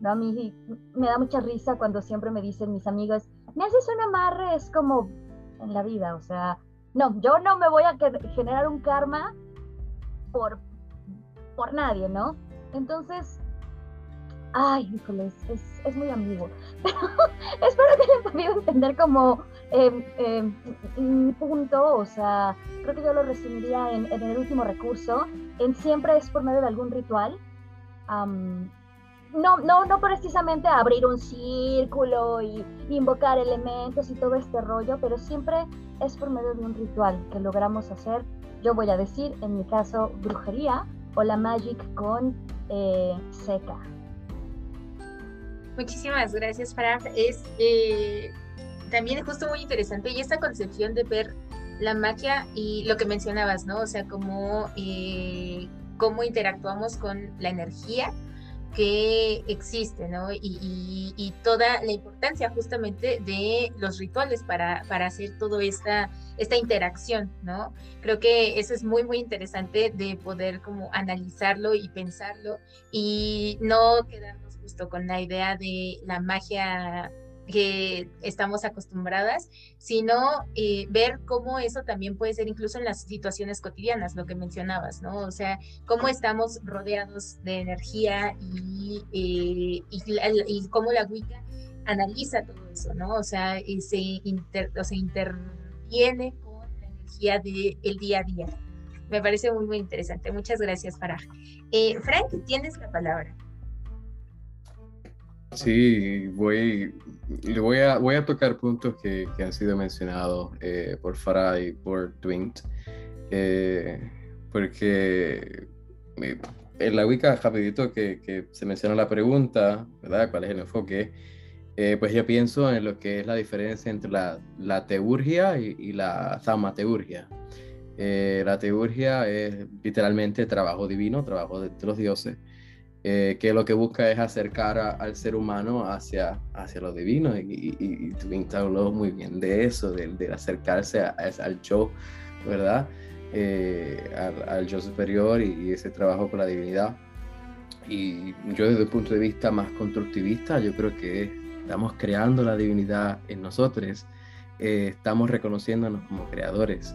¿no? A mí me da mucha risa cuando siempre me dicen mis amigos, me haces un amarre, es como en la vida, o sea, no, yo no me voy a generar un karma por, por nadie, ¿no? Entonces, ay, híjole, es, es, muy ambiguo, pero espero que hayan podido entender como eh, eh, un punto, o sea, creo que yo lo resumiría en, el último recurso, en siempre es por medio de algún ritual. no, no, no precisamente abrir un círculo y invocar elementos y todo este rollo, pero siempre es por medio de un ritual que logramos hacer. Yo voy a decir, en mi caso, brujería o la magic con eh, seca. Muchísimas gracias, Farah. Es eh, también justo muy interesante y esta concepción de ver la magia y lo que mencionabas, ¿no? O sea, cómo, eh, cómo interactuamos con la energía que existe, ¿no? Y, y, toda la importancia justamente de los rituales para, para hacer toda esta, esta interacción, ¿no? Creo que eso es muy, muy interesante de poder como analizarlo y pensarlo y no quedarnos justo con la idea de la magia que estamos acostumbradas, sino eh, ver cómo eso también puede ser incluso en las situaciones cotidianas, lo que mencionabas, ¿no? O sea, cómo estamos rodeados de energía y, eh, y, cómo la Wicca analiza todo eso, ¿no? O sea, y se, inter, o interviene con la energía del día a día. Me parece muy, muy interesante. Muchas gracias, Farah. Eh, Frank, tienes la palabra. Sí, voy, voy a, voy a tocar puntos que, han sido mencionados eh, por Farah y por Twint, eh, porque eh, en la Wicca, rapidito que, que, se menciona la pregunta, ¿verdad? ¿Cuál es el enfoque? pues yo pienso en lo que es la diferencia entre la, teurgia y, y la zaumateurgia. la teurgia es literalmente trabajo divino, trabajo de los dioses. Eh, que lo que busca es acercar al ser humano hacia, hacia lo divino. Y, y, tú habló muy bien de eso, de, acercarse al yo, ¿verdad? Eh, al, yo superior y, ese trabajo con la divinidad. Y yo desde el punto de vista más constructivista, yo creo que estamos creando la divinidad en nosotros, eh, estamos reconociéndonos como creadores.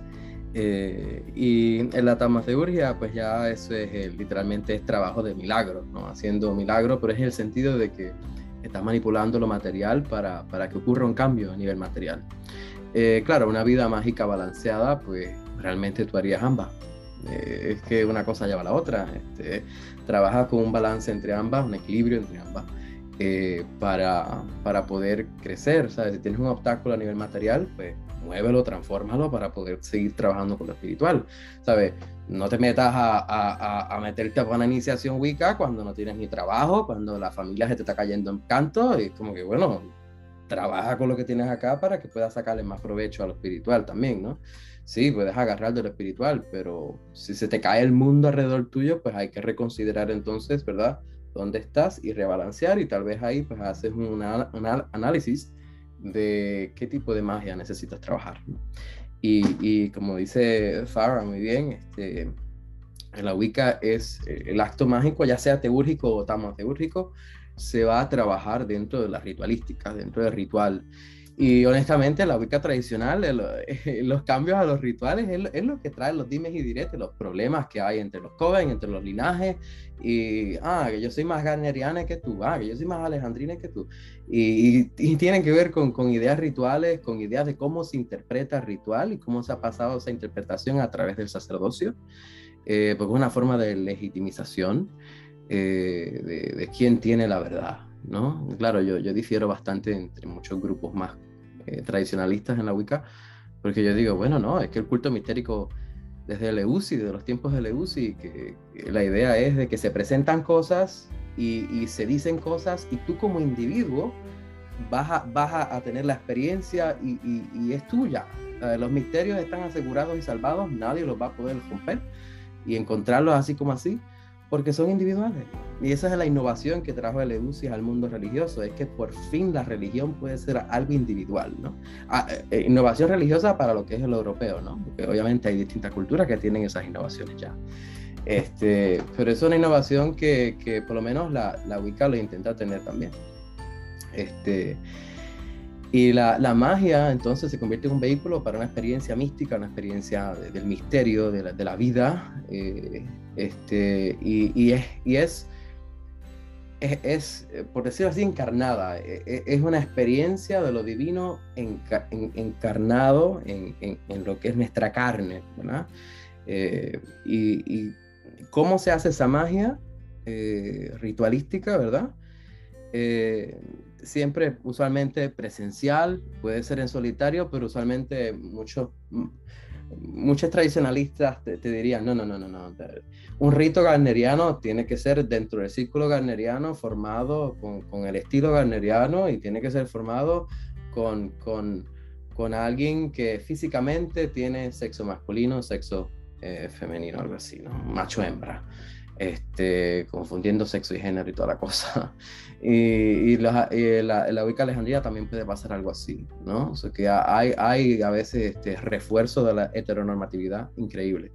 Eh, y en la taumaturgia, pues ya eso es eh, literalmente es trabajo de milagro, ¿no? Haciendo milagro, pero es el sentido de que estás manipulando lo material para, para que ocurra un cambio a nivel material. Eh, claro, una vida mágica balanceada, pues realmente tú harías ambas. es que una cosa lleva a la otra. Este, trabajas con un balance entre ambas, un equilibrio entre ambas. para, para poder crecer, ¿sabes? Si tienes un obstáculo a nivel material, pues muévelo, transfórmalo para poder seguir trabajando con lo espiritual, ¿sabes? No te metas a, a, a, meterte a una iniciación Wicca cuando no tienes ni trabajo, cuando la familia se te está cayendo en canto, y como que, bueno, trabaja con lo que tienes acá para que puedas sacarle más provecho a lo espiritual también, ¿no? Sí, puedes agarrar de lo espiritual, pero si se te cae el mundo alrededor tuyo, pues hay que reconsiderar entonces, ¿verdad? ¿Dónde estás? Y rebalancear y tal vez ahí pues haces un análisis de qué tipo de magia necesitas trabajar. Y, como dice Farah muy bien, este, la Wicca es eh, el acto mágico, ya sea teúrgico o tamateúrgico, se va a trabajar dentro de la ritualística, dentro del ritual. Y honestamente, la Wicca tradicional, los cambios a los rituales es, lo que trae los dimes y diretes, los problemas que hay entre los coven, entre los linajes. Y, ah, que yo soy más garneriana que tú, ah, que yo soy más alejandrina que tú. Y, tienen que ver con, con, ideas rituales, con ideas de cómo se interpreta el ritual y cómo se ha pasado esa interpretación a través del sacerdocio, eh, porque es una forma de legitimización eh, de, de quién tiene la verdad. ¿no? Claro, yo, yo difiero bastante entre muchos grupos más eh, tradicionalistas en la Wicca, porque yo digo, bueno, no, es que el culto mistérico desde Eleusi, desde los tiempos de Eleusi, que, que, la idea es de que se presentan cosas y, y se dicen cosas y tú como individuo vas a, vas a, tener la experiencia y, y, es tuya. Los misterios están asegurados y salvados, nadie los va a poder romper y encontrarlos así como así porque son individuales. Y esa es la innovación que trajo el Eleusis al mundo religioso, es que por fin la religión puede ser algo individual, ¿no? Ah, eh, eh, innovación religiosa para lo que es el europeo, ¿no? Porque obviamente hay distintas culturas que tienen esas innovaciones ya. Este, pero es una innovación que, que por lo menos la, la Wicca lo intenta tener también. Este, y la, la, magia entonces se convierte en un vehículo para una experiencia mística, una experiencia del misterio, de la, de la vida, eh, este, y, y, es, y es, es, por decirlo así, encarnada. E, e, es una experiencia de lo divino encarnado en, en, lo que es nuestra carne, ¿verdad? Eh, y, cómo se hace esa magia eh, ritualística, ¿verdad? Eh, siempre, usualmente presencial, puede ser en solitario, pero usualmente muchos muchos tradicionalistas te, dirían, no, no, no, no, no. Un rito garneriano tiene que ser dentro del círculo garneriano, formado con, con el estilo garneriano y tiene que ser formado con, con, con alguien que físicamente tiene sexo masculino, sexo eh, femenino, algo así, ¿no? Macho-hembra este, confundiendo sexo y género y toda la cosa. Y, la, la Wicca Alejandría también puede pasar algo así, ¿no? O sea, que hay, hay a veces este refuerzo de la heteronormatividad increíble.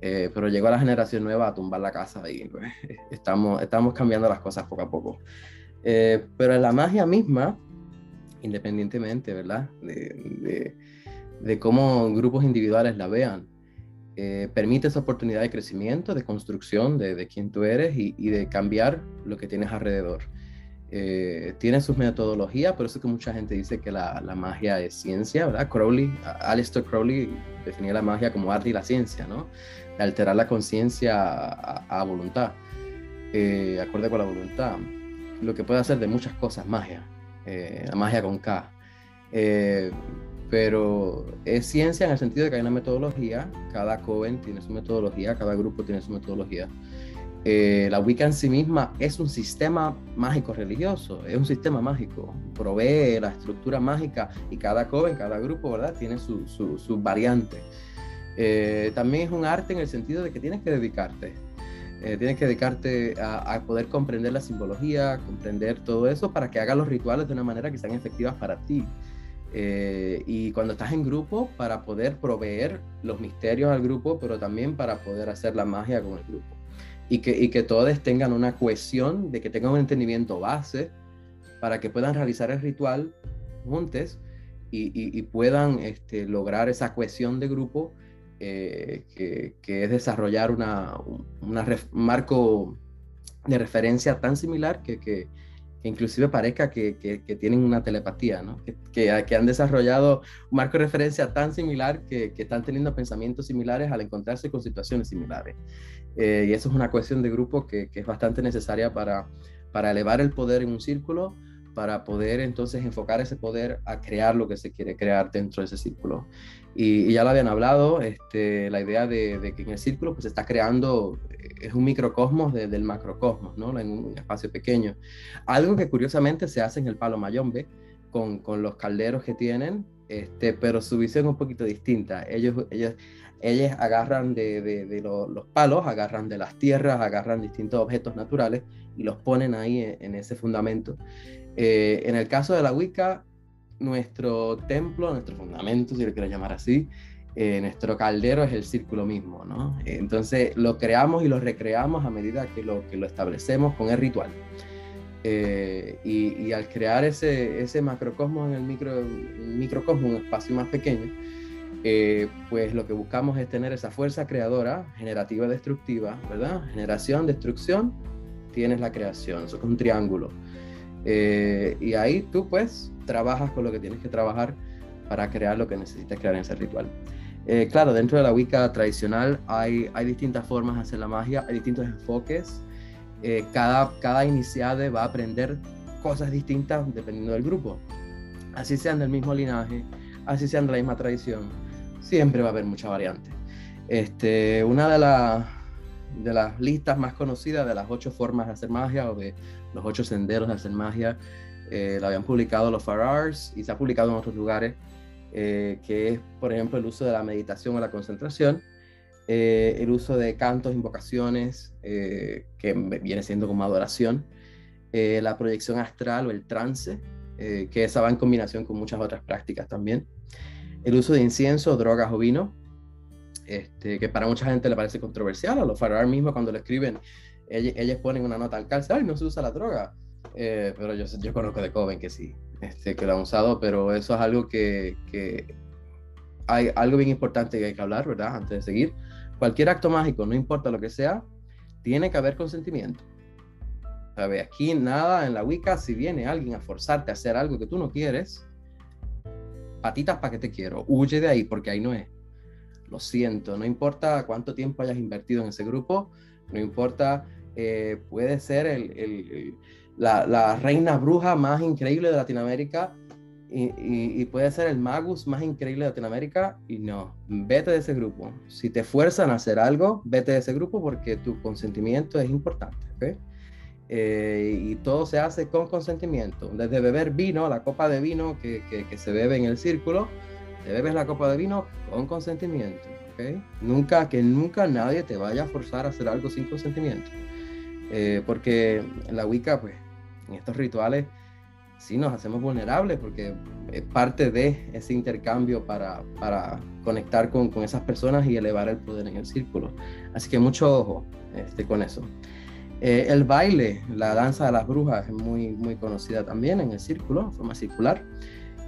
Eh, pero llegó la generación nueva a tumbar la casa y pues, estamos, estamos cambiando las cosas poco a poco. Eh, pero la magia misma, independientemente, ¿verdad? De, de cómo grupos individuales la vean, eh, permite esa oportunidad de crecimiento, de construcción de, de quién tú eres y, de cambiar lo que tienes alrededor. Eh, tiene sus metodologías, por eso es que mucha gente dice que la, la, magia es ciencia, ¿verdad? Crowley, Alistair Crowley definía la magia como arte y la ciencia, ¿no? De alterar la conciencia a, voluntad, eh, acorde con la voluntad. Lo que puede hacer de muchas cosas magia, eh, la magia con K pero es ciencia en el sentido de que hay una metodología, cada Coven tiene su metodología, cada grupo tiene su metodología. Eh, la Wicca en sí misma es un sistema mágico religioso, es un sistema mágico, provee la estructura mágica y cada Coven, cada grupo, ¿verdad? Tiene su, su, variante. Eh, también es un arte en el sentido de que tienes que dedicarte, eh, tienes que dedicarte a, a, poder comprender la simbología, comprender todo eso para que hagas los rituales de una manera que sean efectivas para ti. Eh, y cuando estás en grupo, para poder proveer los misterios al grupo, pero también para poder hacer la magia con el grupo. Y que, y que todos tengan una cohesión, de que tengan un entendimiento base, para que puedan realizar el ritual juntos y, y, puedan este, lograr esa cohesión de grupo, eh, que, que, es desarrollar un marco de referencia tan similar que, que que inclusive parezca que, que, tienen una telepatía, ¿no? que, que, han desarrollado un marco de referencia tan similar que, están teniendo pensamientos similares al encontrarse con situaciones similares. Eh, y eso es una cuestión de grupo que, es bastante necesaria para, para elevar el poder en un círculo, para poder entonces enfocar ese poder a crear lo que se quiere crear dentro de ese círculo. Y, ya lo habían hablado, este, la idea de, que en el círculo pues se está creando, es un microcosmos del macrocosmos, ¿no? En un espacio pequeño. Algo que curiosamente se hace en el Palo Mayombe, con, con los calderos que tienen, este, pero su visión es un poquito distinta. Ellos, ellos, ellos agarran de, de, los palos, agarran de las tierras, agarran distintos objetos naturales y los ponen ahí en, ese fundamento. Eh, en el caso de la Wicca, nuestro templo, nuestro fundamento, si lo quiero llamar así, eh, nuestro caldero es el círculo mismo, ¿no? Entonces lo creamos y lo recreamos a medida que lo, que lo establecemos con el ritual. y, al crear ese, ese macrocosmos en el micro, microcosmos, un espacio más pequeño, pues lo que buscamos es tener esa fuerza creadora, generativa, destructiva, ¿verdad? Generación, destrucción, tienes la creación, eso es un triángulo. y ahí tú pues trabajas con lo que tienes que trabajar para crear lo que necesitas crear en ese ritual. Eh, claro, dentro de la Wicca tradicional hay, hay distintas formas de hacer la magia, hay distintos enfoques. Eh, cada, cada iniciade va a aprender cosas distintas dependiendo del grupo. Así sean del mismo linaje, así sean de la misma tradición, siempre va a haber mucha variante. Este, una de, de las listas más conocidas de las ocho formas de hacer magia o de los ocho senderos de hacer magia, eh, la habían publicado los Farars y se ha publicado en otros lugares. Eh, que es, por ejemplo, el uso de la meditación o la concentración, eh, el uso de cantos, invocaciones, eh, que viene siendo como adoración, la proyección astral o el trance, que esa va en combinación con muchas otras prácticas también, el uso de incienso, drogas o vino, este, que para mucha gente le parece controversial, a los Farrar mismos cuando lo escriben, ellos, ponen una nota al calce, ay, no se usa la droga, pero yo, yo conozco de Coven que sí, este, que lo han usado, pero eso es algo que, hay algo bien importante que hay que hablar, ¿verdad? Antes de seguir. Cualquier acto mágico, no importa lo que sea, tiene que haber consentimiento. ¿Sabe? Aquí nada en la Wicca, si viene alguien a forzarte a hacer algo que tú no quieres, patitas para que te quiero, huye de ahí porque ahí no es. Lo siento, no importa cuánto tiempo hayas invertido en ese grupo, no importa, eh, puede ser el, el la, reina bruja más increíble de Latinoamérica y, puede ser el magus más increíble de Latinoamérica y no, vete de ese grupo. Si te fuerzan a hacer algo, vete de ese grupo porque tu consentimiento es importante. Eh, y todo se hace con consentimiento. Desde beber vino, la copa de vino que, se bebe en el círculo, te bebes la copa de vino con consentimiento. Nunca, que nunca nadie te vaya a forzar a hacer algo sin consentimiento. Eh, porque la Wicca, pues, en estos rituales sí nos hacemos vulnerables porque es parte de ese intercambio para, para conectar con, con, esas personas y elevar el poder en el círculo. Así que mucho ojo este, con eso. Eh, el baile, la danza de las brujas, es muy, muy conocida también en el círculo, en forma circular.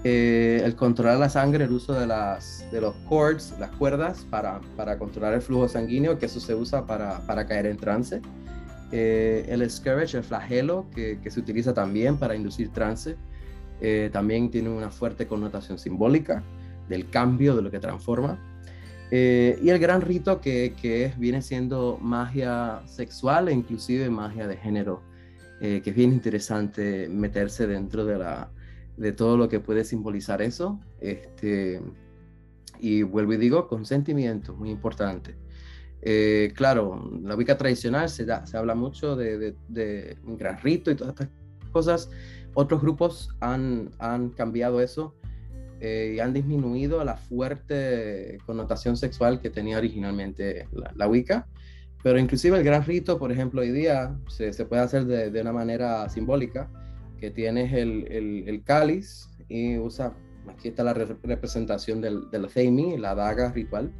Eh, el controlar la sangre, el uso de, las, de los cords, las cuerdas, para, para controlar el flujo sanguíneo, que eso se usa para, para caer en trance. Eh, el scourge, el flagelo, que, se utiliza también para inducir trance, eh, también tiene una fuerte connotación simbólica del cambio, de lo que transforma. Eh, y el gran rito que, viene siendo magia sexual e inclusive magia de género, que es bien interesante meterse dentro de, la, de todo lo que puede simbolizar eso. Este, y vuelvo y digo, consentimiento, muy importante. Eh, claro, la Wicca tradicional se, da, se habla mucho de, un gran rito y todas estas cosas. Otros grupos han, han cambiado eso eh, y han disminuido la fuerte connotación sexual que tenía originalmente la, Wicca. Pero inclusive el gran rito, por ejemplo, hoy día se, se puede hacer de, una manera simbólica, que tienes el, el, cáliz y usa, aquí está la representación del, del la daga ritual,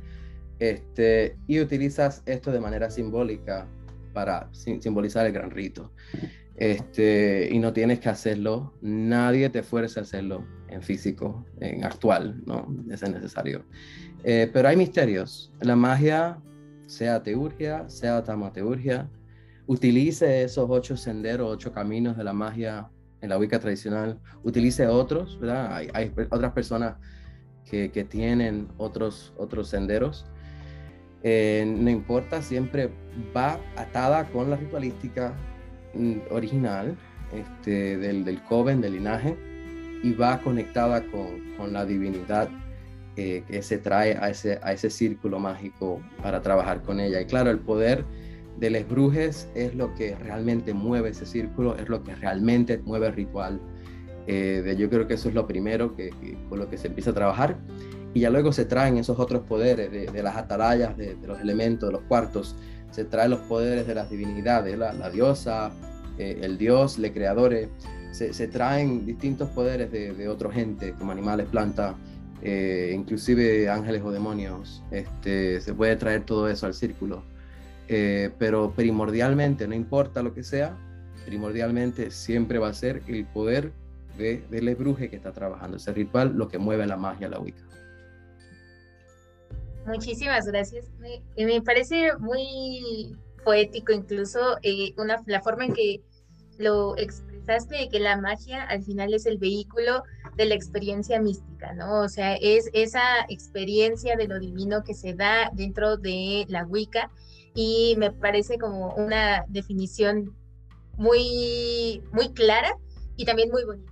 este, y utilizas esto de manera simbólica para simbolizar el gran rito. Este, y no tienes que hacerlo, nadie te fuerza a hacerlo en físico, en actual, no es necesario. Eh, pero hay misterios. La magia, sea teurgia, sea tamateurgia, utilice esos ocho senderos, ocho caminos de la magia en la Wicca tradicional, utilice otros, ¿verdad? Hay, otras personas que, que, tienen otros, otros senderos eh, no importa, siempre va atada con la ritualística mm, original este, del, del coven, del linaje, y va conectada con, con la divinidad eh, que se trae a ese, a ese círculo mágico para trabajar con ella. Y claro, el poder de los brujes es lo que realmente mueve ese círculo, es lo que realmente mueve el ritual. Eh, yo creo que eso es lo primero que, con lo que se empieza a trabajar y ya luego se traen esos otros poderes de, las atalayas, de, los elementos, de los cuartos, se traen los poderes de las divinidades, la, diosa, eh, el dios, los creadores, se, traen distintos poderes de, otra gente, como animales, plantas, eh, inclusive ángeles o demonios, este, se puede traer todo eso al círculo. Eh, pero primordialmente, no importa lo que sea, primordialmente siempre va a ser el poder de, del ebruje que está trabajando ese ritual, lo que mueve la magia, la Wicca. Muchísimas gracias. Me, me parece muy poético incluso eh, una, la forma en que lo expresaste de que la magia al final es el vehículo de la experiencia mística, ¿no? O sea, es esa experiencia de lo divino que se da dentro de la Wicca y me parece como una definición muy, muy clara y también muy bonita.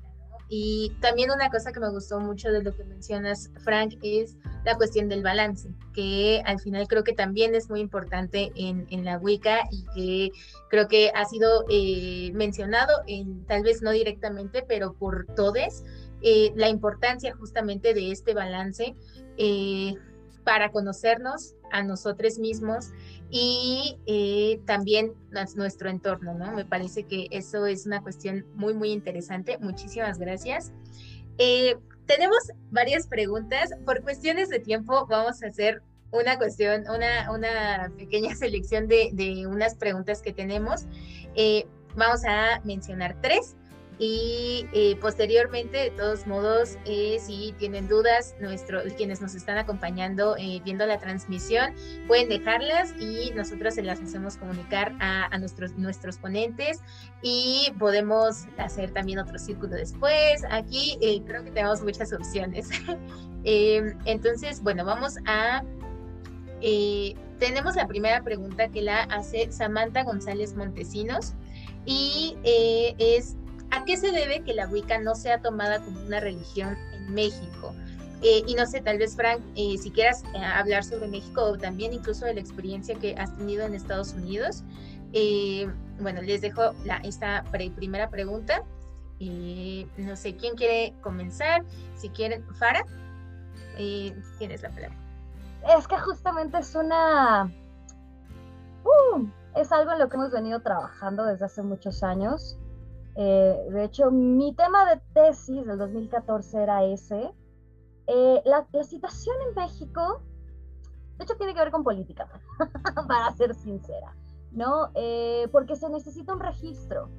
Y también una cosa que me gustó mucho de lo que mencionas, Frank, es la cuestión del balance, que al final creo que también es muy importante en, la Wicca y que creo que ha sido eh, mencionado, en, tal vez no directamente, pero por todos, eh, la importancia justamente de este balance eh, para conocernos a nosotros mismos y eh, también nuestro entorno, ¿no? Me parece que eso es una cuestión muy, muy interesante. Muchísimas gracias. Eh, tenemos varias preguntas. Por cuestiones de tiempo vamos a hacer una cuestión, una, una pequeña selección de, de unas preguntas que tenemos. Eh, vamos a mencionar tres y eh, posteriormente, de todos modos, eh, si tienen dudas, nuestro, quienes nos están acompañando eh, viendo la transmisión, pueden dejarlas y nosotros se las hacemos comunicar a, nuestros, nuestros ponentes y podemos hacer también otro círculo después. Aquí creo que tenemos muchas opciones. Em, entonces, bueno, vamos a... tenemos la primera pregunta que la hace Samantha González Montesinos y es ¿A qué se debe que la Wicca no sea tomada como una religión en México? Eh, y no sé, tal vez Frank, eh, si quieras eh, hablar sobre México o también incluso de la experiencia que has tenido en Estados Unidos. bueno, les dejo la, esta primera pregunta. no sé, ¿quién quiere comenzar? Si quieren, Fara, tienes la palabra. Es que justamente es una... Uh, es algo en lo que hemos venido trabajando desde hace muchos años. Eh, de hecho, mi tema de tesis del 2014 era ese. Eh, la, situación en México, de hecho, tiene que ver con política, para ser sincera, ¿no? Eh, porque se necesita un registro.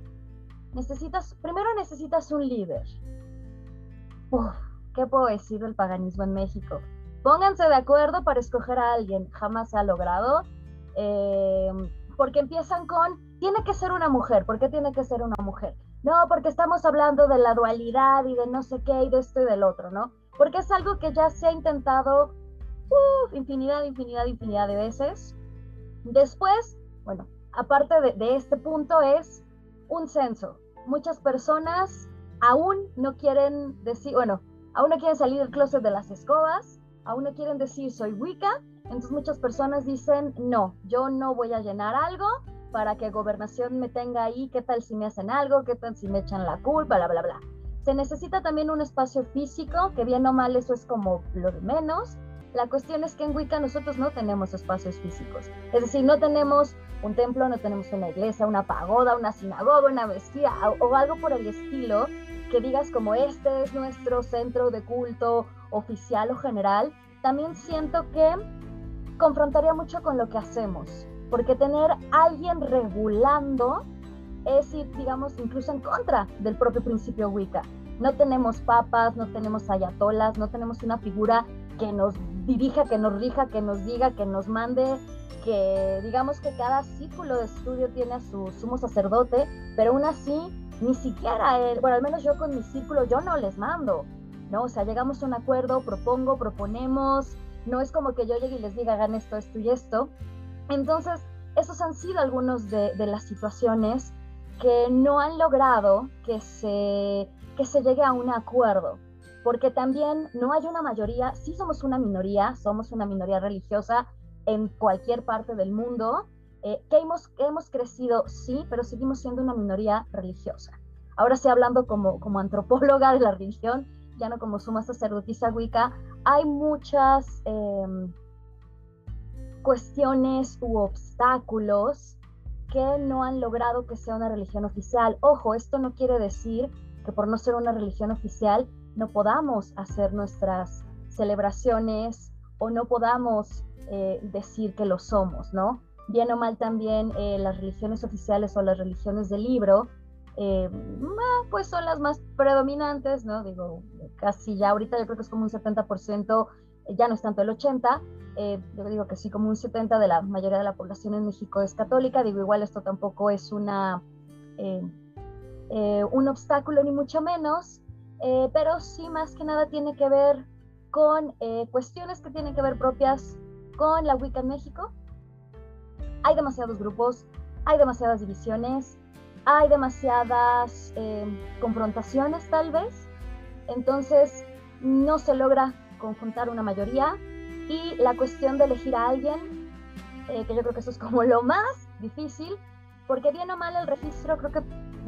Necesitas, primero necesitas un líder. Uf, ¿Qué puedo decir del paganismo en México? Pónganse de acuerdo para escoger a alguien. Jamás se ha logrado. porque empiezan con tiene que ser una mujer. ¿Por qué tiene que ser una mujer? No, porque estamos hablando de la dualidad y de no sé qué y de esto y del otro, ¿no? Porque es algo que ya se ha intentado infinidad, infinidad, infinidad de veces. Después, bueno, aparte de, de este punto es un censo. Muchas personas aún no quieren decir, bueno, aún no quieren salir del closet de las escobas, aún no quieren decir soy Wicca, entonces muchas personas dicen, no, yo no voy a llenar algo para que gobernación me tenga ahí, qué tal si me hacen algo, qué tal si me echan la culpa, bla, bla, bla. Se necesita también un espacio físico, que bien o mal eso es como lo de menos. La cuestión es que en Wicca nosotros no tenemos espacios físicos. Es decir, no tenemos un templo, no tenemos una iglesia, una pagoda, una sinagoga, una mezquita o algo por el estilo que digas como este es nuestro centro de culto oficial o general. También siento que confrontaría mucho con lo que hacemos porque tener alguien regulando es ir, digamos, incluso en contra del propio principio Wicca. No tenemos papas, no tenemos ayatolas, no tenemos una figura que nos dirija, que nos rija, que nos diga, que nos mande, que digamos que cada círculo de estudio tiene a su sumo sacerdote, pero aún así, ni siquiera él, bueno, al menos yo con mi círculo, yo no les mando, ¿no? O sea, llegamos a un acuerdo, propongo, proponemos, no es como que yo llegue y les diga, hagan esto, esto y esto, entonces, esos han sido algunos de, las situaciones que no han logrado que se, que se llegue a un acuerdo, porque también no hay una mayoría, sí somos una minoría, somos una minoría religiosa en cualquier parte del mundo, eh, que hemos, hemos crecido, sí, pero seguimos siendo una minoría religiosa. Ahora sí, hablando como, como antropóloga de la religión, ya no como suma sacerdotisa wicca, hay muchas... Em, cuestiones u obstáculos que no han logrado que sea una religión oficial. Ojo, esto no quiere decir que por no ser una religión oficial no podamos hacer nuestras celebraciones o no podamos eh, decir que lo somos, ¿no? Bien o mal también eh, las religiones oficiales o las religiones del libro eh, pues son las más predominantes, ¿no? Digo, casi ya ahorita yo creo que es como un 70%, ya no es tanto el 80%, eh, yo digo que sí, como un 70% de la mayoría de la población en México es católica, digo, igual esto tampoco es una, eh, un obstáculo ni mucho menos, pero sí más que nada tiene que ver con cuestiones que tienen que ver propias con la Wicca en México. Hay demasiados grupos, hay demasiadas divisiones, hay demasiadas eh, confrontaciones tal vez, entonces no se logra conjuntar una mayoría y la cuestión de elegir a alguien, eh, que yo creo que eso es como lo más difícil, porque bien o mal el registro creo que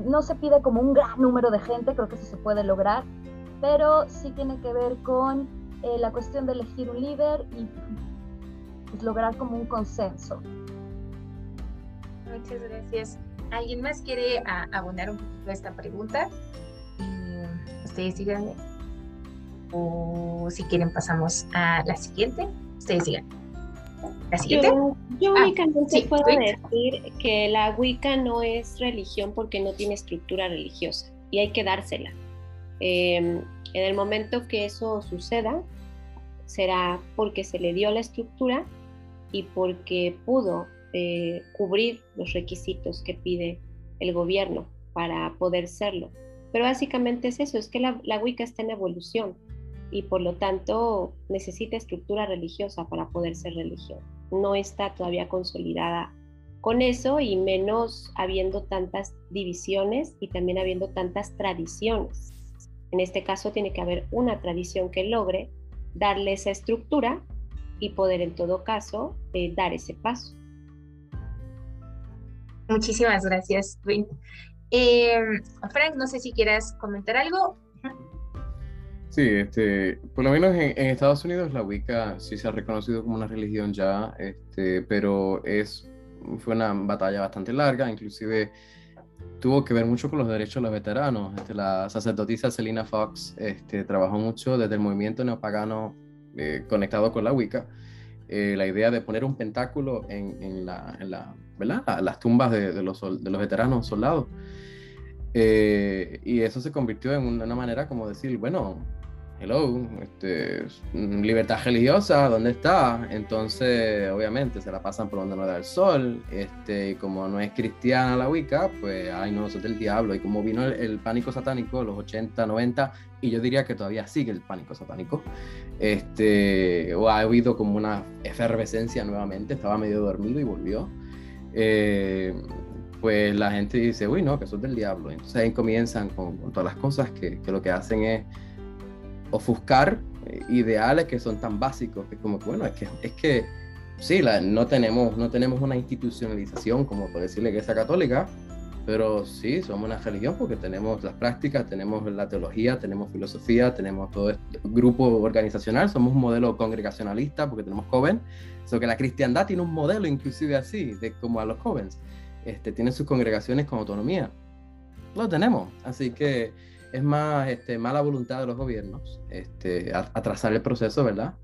no se pide como un gran número de gente, creo que eso se puede lograr, pero sí tiene que ver con eh, la cuestión de elegir un líder y pues, lograr como un consenso. Muchas gracias. ¿Alguien más quiere abonar un poquito a esta pregunta? ustedes díganme. O si quieren pasamos a la siguiente. Ustedes digan. ¿La siguiente? Yo, ah, únicamente puedo decir que la Wicca no es religión porque no tiene estructura religiosa y hay que dársela. Em, en el momento que eso suceda, será porque se le dio la estructura y porque pudo eh, cubrir los requisitos que pide el gobierno para poder serlo. Pero básicamente es eso, es que la, la Wicca está en evolución y por lo tanto necesita estructura religiosa para poder ser religión. No está todavía consolidada con eso y menos habiendo tantas divisiones y también habiendo tantas tradiciones. En este caso tiene que haber una tradición que logre darle esa estructura y poder en todo caso eh, dar ese paso. Muchísimas gracias, eh, Frank, no sé si quieras comentar algo. Sí, este, por lo menos en, Estados Unidos la Wicca sí se ha reconocido como una religión ya, este, pero es, fue una batalla bastante larga, inclusive tuvo que ver mucho con los derechos de los veteranos. Este, la sacerdotisa Selina Fox este, trabajó mucho desde el movimiento neopagano eh, conectado con la Wicca eh, la idea de poner un pentáculo en, la, las tumbas de, los, de los veteranos soldados. Eh, y eso se convirtió en una manera como decir, bueno, hello, este, libertad religiosa, ¿dónde está? Entonces, obviamente, se la pasan por donde no da el sol, este, y como no es cristiana la Wicca, pues, ay no, eso es del diablo, y como vino el, pánico satánico, los 80, 90, y yo diría que todavía sigue el pánico satánico, este, o ha habido como una efervescencia nuevamente, estaba medio dormido y volvió, eh, pues la gente dice, uy, no, que eso es del diablo, entonces ahí comienzan con, todas las cosas que, que lo que hacen es ofuscar eh, ideales que son tan básicos, que como bueno, es que, es que sí, la, no, tenemos, no tenemos una institucionalización como por decir la Iglesia Católica, pero sí, somos una religión porque tenemos las prácticas, tenemos la teología, tenemos filosofía, tenemos todo este grupo organizacional, somos un modelo congregacionalista porque tenemos jóvenes, so que la cristiandad tiene un modelo inclusive así, de como a los jóvenes, este, tiene sus congregaciones con autonomía, lo tenemos, así que es más este, mala voluntad de los gobiernos este, atrasar el proceso, ¿verdad?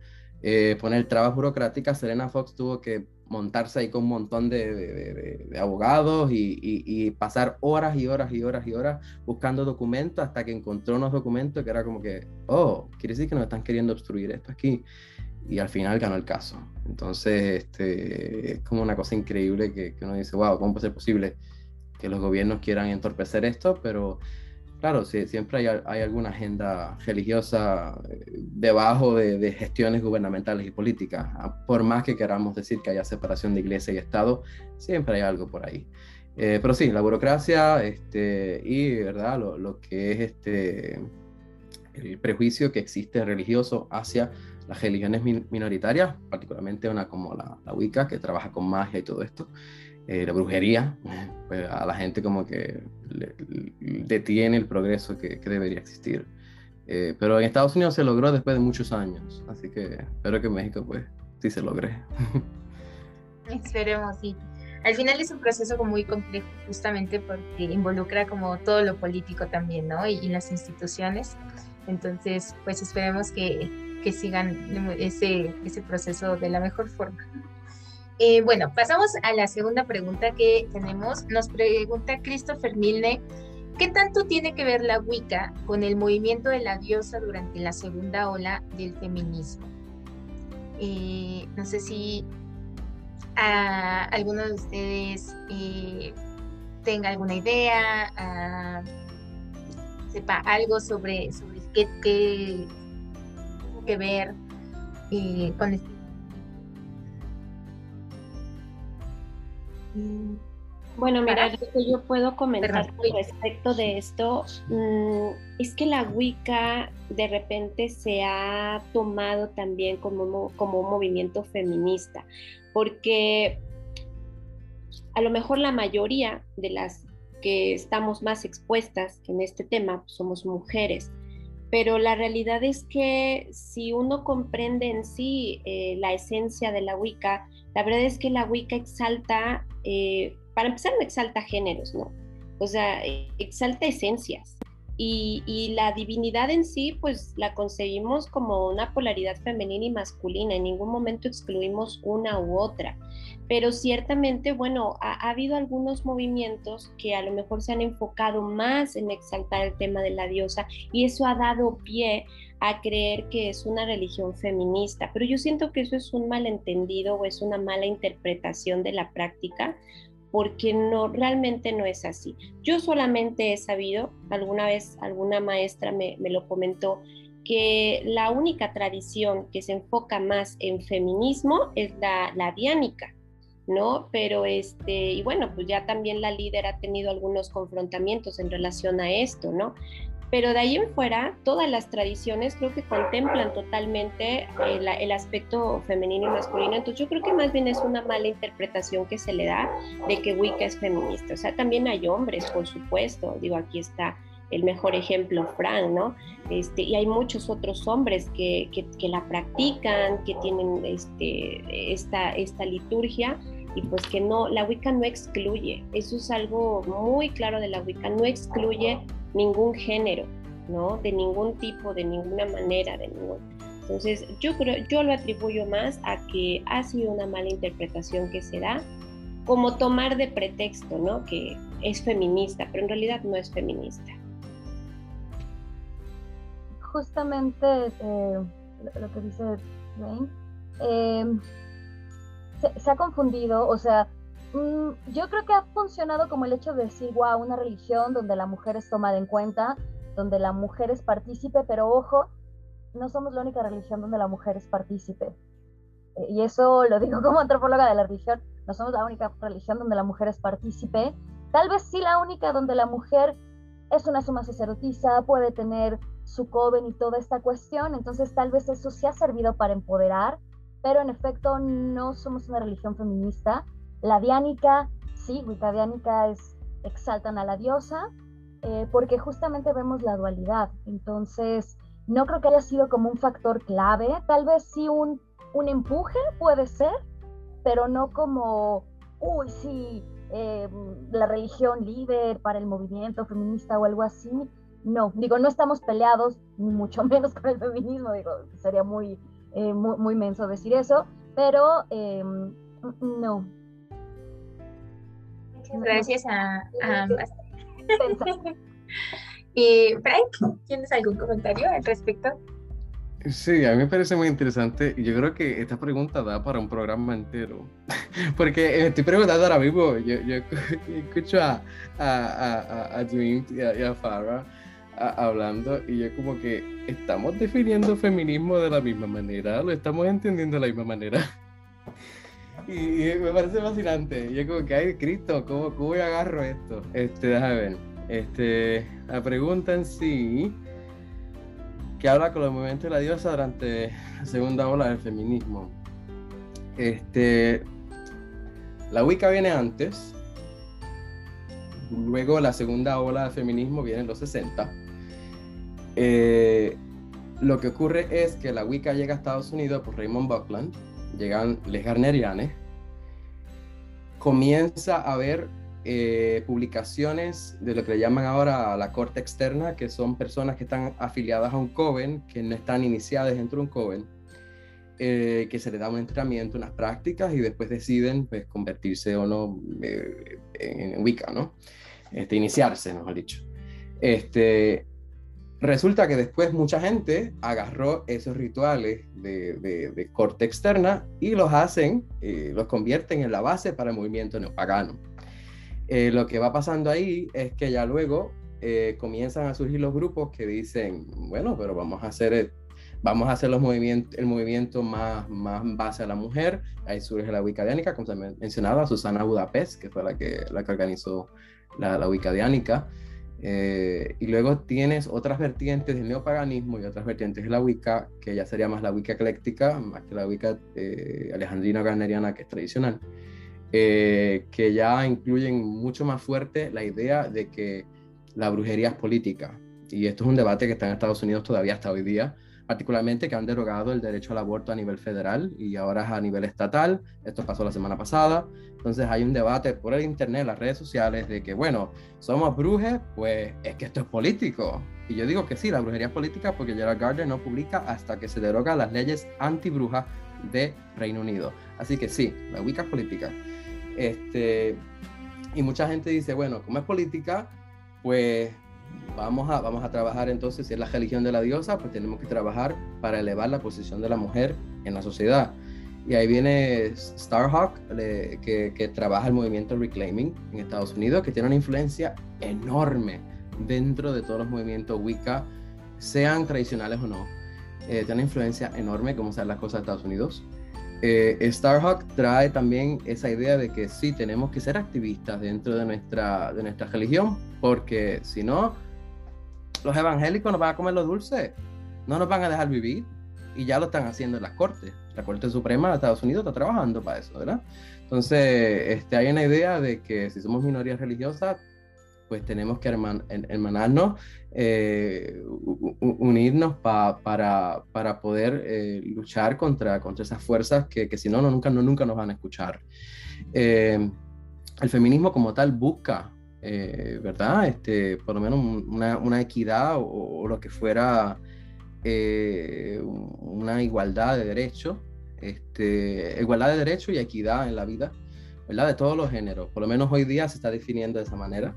Eh, poner trabas burocráticas. Serena Fox tuvo que montarse ahí con un montón de, abogados y, pasar horas y horas y horas y horas buscando documentos hasta que encontró unos documentos que era como que, oh, quiere decir que nos están queriendo obstruir esto aquí. Y al final ganó el caso. Entonces, este, es como una cosa increíble que, que uno dice, wow, ¿cómo puede ser posible que los gobiernos quieran entorpecer esto? Pero Claro, siempre hay, hay, alguna agenda religiosa eh, debajo de, gestiones gubernamentales y políticas. Ah, por más que queramos decir que haya separación de iglesia y Estado, siempre hay algo por ahí. Eh, pero sí, la burocracia este, y ¿verdad? Lo, lo, que es este, el prejuicio que existe religioso hacia las religiones minoritarias, particularmente una como la, la Wicca, que trabaja con magia y todo esto. Eh, la brujería, pues a la gente como que detiene el progreso que, debería existir. Eh, pero en Estados Unidos se logró después de muchos años, así que espero que en México pues sí se logre. Esperemos, sí. Al final es un proceso muy complejo, justamente porque involucra como todo lo político también, ¿no? Y, y las instituciones. Entonces, pues esperemos que, que sigan ese, ese proceso de la mejor forma. Eh, bueno, pasamos a la segunda pregunta que tenemos. Nos pregunta Christopher Milne, ¿Qué tanto tiene que ver la Wicca con el movimiento de la diosa durante la segunda ola del feminismo? Eh, no sé si a alguno de ustedes eh, tenga alguna idea, sepa algo sobre, sobre qué, qué que ver eh, con este. Bueno, mira, lo que yo puedo comentar respecto de esto mm, es que la Wicca de repente se ha tomado también como, como un movimiento feminista, porque a lo mejor la mayoría de las que estamos más expuestas en este tema pues, somos mujeres, pero la realidad es que si uno comprende en sí eh, la esencia de la Wicca, la verdad es que la Wicca exalta eh, para empezar no exalta géneros, ¿no? O sea, exalta esencias. Y, la divinidad en sí, pues la concebimos como una polaridad femenina y masculina. En ningún momento excluimos una u otra. Pero ciertamente, bueno, ha, habido algunos movimientos que a lo mejor se han enfocado más en exaltar el tema de la diosa y eso ha dado pie a creer que es una religión feminista. Pero yo siento que eso es un malentendido o es una mala interpretación de la práctica porque no realmente no es así. Yo solamente he sabido, alguna vez alguna maestra me, lo comentó, que la única tradición que se enfoca más en feminismo es la, la diánica, ¿no? Pero este, y bueno, pues ya también la líder ha tenido algunos confrontamientos en relación a esto, ¿no? Pero de ahí en fuera, todas las tradiciones creo que contemplan totalmente el, aspecto femenino y masculino. Entonces yo creo que más bien es una mala interpretación que se le da de que Wicca es feminista. O sea, también hay hombres, por supuesto. Digo, aquí está el mejor ejemplo, Frank, ¿no? Este, y hay muchos otros hombres que, que, que la practican, que tienen este, esta, esta liturgia y pues que no, la Wicca no excluye. Eso es algo muy claro de la Wicca, no excluye ningún género, ¿no? De ningún tipo, de ninguna manera, de ningún... Entonces, yo creo, yo lo atribuyo más a que ha sido una mala interpretación que se da, como tomar de pretexto, ¿no? Que es feminista, pero en realidad no es feminista. Justamente eh, lo, que dice Wayne, eh, se, ha confundido, o sea, Mm, yo creo que ha funcionado como el hecho de decir, wow, una religión donde la mujer es tomada en cuenta, donde la mujer es partícipe, pero ojo, no somos la única religión donde la mujer es partícipe. Eh, y eso lo digo como antropóloga de la religión, no somos la única religión donde la mujer es partícipe. Tal vez sí la única donde la mujer es una suma sacerdotisa, puede tener su coven y toda esta cuestión, entonces tal vez eso sí ha servido para empoderar, pero en efecto no somos una religión feminista la diánica, sí, Wicca diánica es exaltan a la diosa, eh, porque justamente vemos la dualidad. Entonces, no creo que haya sido como un factor clave, tal vez sí un, un empuje puede ser, pero no como, uy, sí, em, la religión líder para el movimiento feminista o algo así. No, digo, no estamos peleados, ni mucho menos con el feminismo, digo, sería muy, eh, muy, muy, menso decir eso, pero em, gracias a, ambas. y Frank, ¿tienes algún comentario al respecto? Sí, a mí me parece muy interesante. Yo creo que esta pregunta da para un programa entero. Porque estoy preguntando ahora mismo, yo, escucho a, a, a, Dream y a, Farah hablando y yo como que estamos definiendo feminismo de la misma manera, lo estamos entendiendo de la misma manera. Y, me parece fascinante. Yo como que, ay, Cristo, ¿cómo, ¿cómo yo agarro esto? Este, déjame ver. Este, la pregunta en sí, que habla con los movimientos de la diosa durante la segunda ola del feminismo. Este, la Wicca viene antes, luego la segunda ola del feminismo viene en los 60. Eh, lo que ocurre es que la Wicca llega a Estados Unidos por Raymond Buckland, llegan les Garnerianes, comienza a haber eh, publicaciones de lo que le llaman ahora la corte externa, que son personas que están afiliadas a un coven, que no están iniciadas dentro de un coven, eh, que se les da un entrenamiento, unas prácticas y después deciden pues, convertirse o no eh, en Wicca, ¿no? Este, iniciarse, mejor dicho. Este, resulta que después mucha gente agarró esos rituales de, corte externa y los hacen, eh, los convierten en la base para el movimiento neopagano. Eh, lo que va pasando ahí es que ya luego eh, comienzan a surgir los grupos que dicen, bueno, pero vamos a hacer vamos a hacer el movimiento más, más base a la mujer. Ahí surge la Wicca como se mencionaba, Susana Budapest, que fue la que, la que organizó la, la Wicca eh, y luego tienes otras vertientes del neopaganismo y otras vertientes de la Wicca, que ya sería más la Wicca ecléctica, más que la Wicca eh, alejandrina garneriana, que es tradicional, eh, que ya incluyen mucho más fuerte la idea de que la brujería es política. Y esto es un debate que está en Estados Unidos todavía hasta hoy día, particularmente que han derogado el derecho al aborto a nivel federal y ahora es a nivel estatal. Esto pasó la semana pasada. Entonces hay un debate por el internet, las redes sociales, de que, bueno, somos brujes, pues es que esto es político. Y yo digo que sí, la brujería es política porque Gerald Gardner no publica hasta que se deroga las leyes anti-brujas de Reino Unido. Así que sí, la Wicca es política. Este, y mucha gente dice, bueno, como es política, pues vamos a, vamos a trabajar entonces, si es la religión de la diosa, pues tenemos que trabajar para elevar la posición de la mujer en la sociedad. Y ahí viene Starhawk, que, que, trabaja el movimiento Reclaiming en Estados Unidos, que tiene una influencia enorme dentro de todos los movimientos Wicca, sean tradicionales o no. Eh, tiene una influencia enorme, como sean las cosas de Estados Unidos. Eh, Starhawk trae también esa idea de que sí, tenemos que ser activistas dentro de nuestra, de nuestra religión, porque si no, los evangélicos nos van a comer lo dulce, no nos van a dejar vivir, y ya lo están haciendo en las cortes. La Corte Suprema de Estados Unidos está trabajando para eso, ¿verdad? Entonces, este, hay una idea de que si somos minorías religiosas, pues tenemos que hermanarnos, eh, unirnos para, para poder eh, luchar contra, contra esas fuerzas que, que si no, no, nunca, no, nunca nos van a escuchar. Eh, el feminismo como tal busca, ¿verdad? Este, por lo menos una, una equidad o, lo que fuera una igualdad de derechos, este, igualdad de derechos y equidad en la vida, ¿verdad? De todos los géneros. Por lo menos hoy día se está definiendo de esa manera.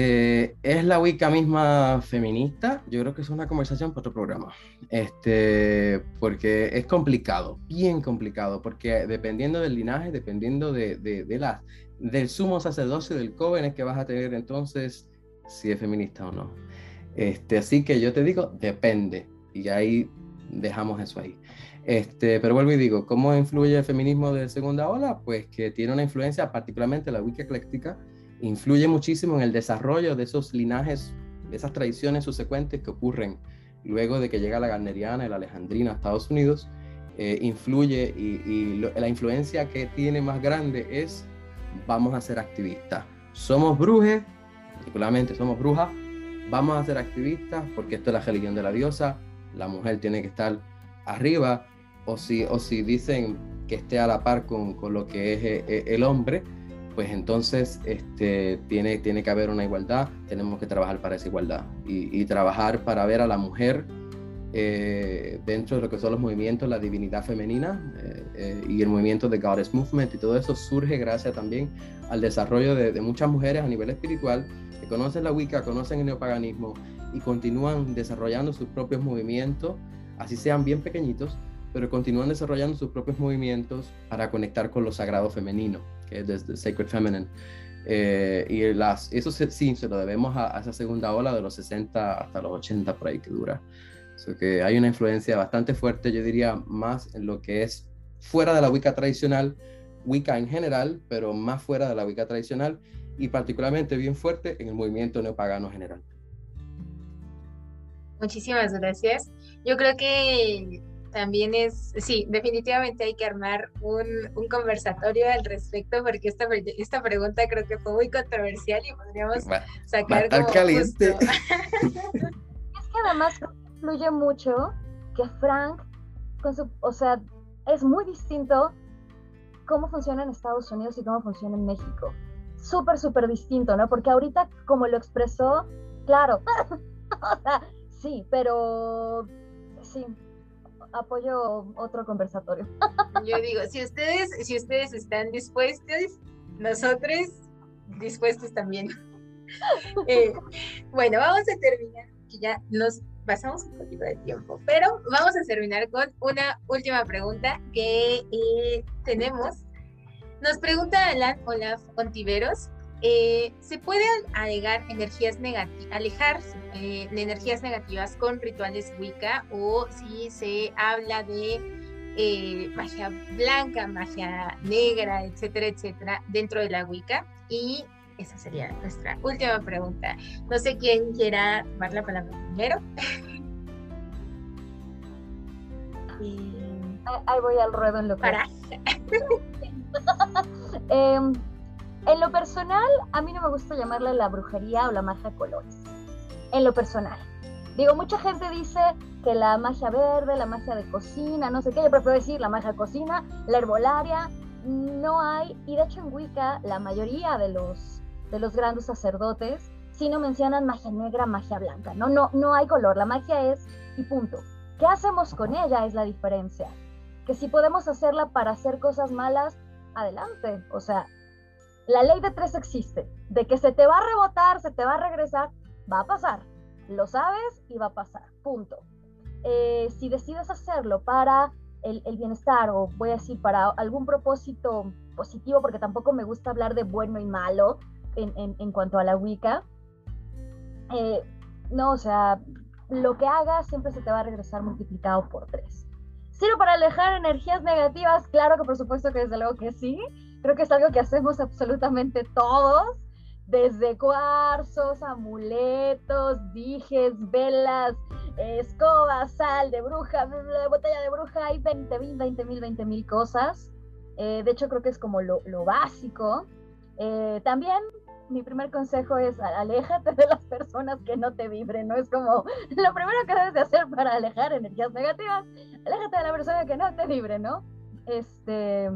Eh, ¿Es la Wicca misma feminista? Yo creo que es una conversación para otro programa. Este, porque es complicado, bien complicado, porque dependiendo del linaje, dependiendo de, de, la, del sumo sacerdocio del coven que vas a tener entonces si es feminista o no. Este, así que yo te digo, depende. Y ahí dejamos eso ahí. Este, pero vuelvo y digo, ¿cómo influye el feminismo de segunda ola? Pues que tiene una influencia, particularmente la Wicca ecléctica, influye muchísimo en el desarrollo de esos linajes, de esas tradiciones subsecuentes que ocurren luego de que llega la Garneriana y la Alejandrina a Estados Unidos, eh, influye y, la influencia que tiene más grande es vamos a ser activistas. Somos brujes, particularmente somos brujas, vamos a ser activistas porque esto es la religión de la diosa, la mujer tiene que estar arriba, o si, o si dicen que esté a la par con, con lo que es eh, el hombre, pues entonces este, tiene, tiene que haber una igualdad, tenemos que trabajar para esa igualdad. Y, trabajar para ver a la mujer eh, dentro de lo que son los movimientos, la divinidad femenina eh, eh, y el movimiento de Goddess Movement y todo eso surge gracias también al desarrollo de, muchas mujeres a nivel espiritual que conocen la Wicca, conocen el neopaganismo y continúan desarrollando sus propios movimientos, así sean bien pequeñitos, pero continúan desarrollando sus propios movimientos para conectar con lo sagrado femenino que es desde Sacred Feminine. Eh, y las, eso sí, se lo debemos a, esa segunda ola de los 60 hasta los 80 por ahí que dura. So que hay una influencia bastante fuerte, yo diría, más en lo que es fuera de la Wicca tradicional, Wicca en general, pero más fuera de la Wicca tradicional y particularmente bien fuerte en el movimiento neopagano general. Muchísimas gracias. Yo creo que también es, sí, definitivamente hay que armar un, un conversatorio al respecto porque esta, esta pregunta creo que fue muy controversial y podríamos sacar como caliente. es que además influye mucho que Frank, con su, o sea, es muy distinto cómo funciona en Estados Unidos y cómo funciona en México. Súper, súper distinto, ¿no? Porque ahorita, como lo expresó, claro, o sea, sí, pero sí, apoyo otro conversatorio. Yo digo, si ustedes, si ustedes están dispuestos, nosotros dispuestos también. Eh, bueno, vamos a terminar, que ya nos pasamos un poquito de tiempo, pero vamos a terminar con una última pregunta que eh, tenemos. Nos pregunta Alan Olaf Ontiveros, eh, ¿se pueden alegar energías negativas, alejar de energías negativas con rituales Wicca o si se habla de magia blanca, magia negra, etcétera, etcétera, dentro de la Wicca? Y esa sería nuestra última pregunta. No sé quién quiera tomar la palabra primero. Ahí voy al ruedo en lo que... Para. Em, en lo personal, a mí no me gusta llamarle la brujería o la magia colores. En lo personal. Digo, mucha gente dice que la magia verde, la magia de cocina, no sé qué, yo prefiero decir la magia de cocina, la herbolaria, no hay, y de hecho en Wicca la mayoría de los de los grandes sacerdotes, si no mencionan magia negra, magia blanca, ¿no? No, no hay color, la magia es y punto. ¿Qué hacemos con ella es la diferencia? Que si podemos hacerla para hacer cosas malas, adelante. O sea, la ley de tres existe. De que se te va a rebotar, se te va a regresar, va a pasar. Lo sabes y va a pasar. Punto. Eh, si decides hacerlo para el, bienestar o voy a decir para algún propósito positivo, porque tampoco me gusta hablar de bueno y malo, en, cuanto a la Wicca. Eh, no, o sea, lo que hagas siempre se te va a regresar multiplicado por tres. ¿Sirve para alejar energías negativas? Claro que por supuesto que desde luego que sí. Creo que es algo que hacemos absolutamente todos, desde cuarzos, amuletos, dijes, velas, escobas, sal de bruja, botella de bruja, hay 20 mil, 20 mil, 20 mil cosas. Eh, de hecho, creo que es como lo, lo básico. Eh, también mi primer consejo es aléjate de las personas que no te vibren, ¿no? Es como lo primero que debes de hacer para alejar energías negativas, aléjate de la persona que no te vibre, ¿no? Este,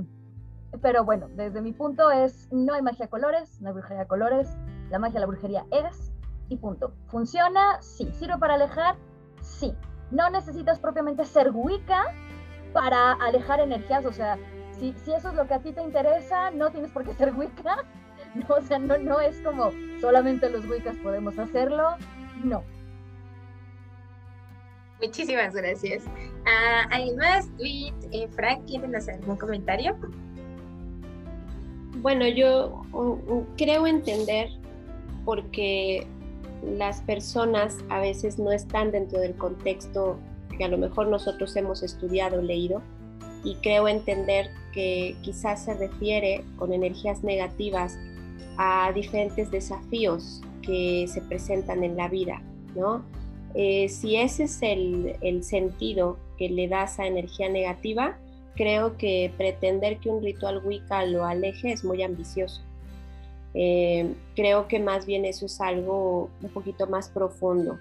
pero bueno, desde mi punto es, no hay magia colores, no hay brujería colores, la magia, la brujería es y punto. ¿Funciona? Sí. ¿Sirve para alejar? Sí. No necesitas propiamente ser Wicca para alejar energías, o sea, si, si eso es lo que a ti te interesa, no tienes por qué ser Wicca, No, o sea, no, no es como solamente los Wiccas podemos hacerlo, no. Muchísimas gracias. Uh, ¿Alguien más? Tweet, eh, Frank, ¿quieren hacer algún comentario? Bueno, yo creo entender porque las personas a veces no están dentro del contexto que a lo mejor nosotros hemos estudiado, leído, y creo entender que quizás se refiere con energías negativas a diferentes desafíos que se presentan en la vida, ¿no? Eh, si ese es el, el, sentido que le das a energía negativa, creo que pretender que un ritual Wicca lo aleje es muy ambicioso. Eh, creo que más bien eso es algo un poquito más profundo.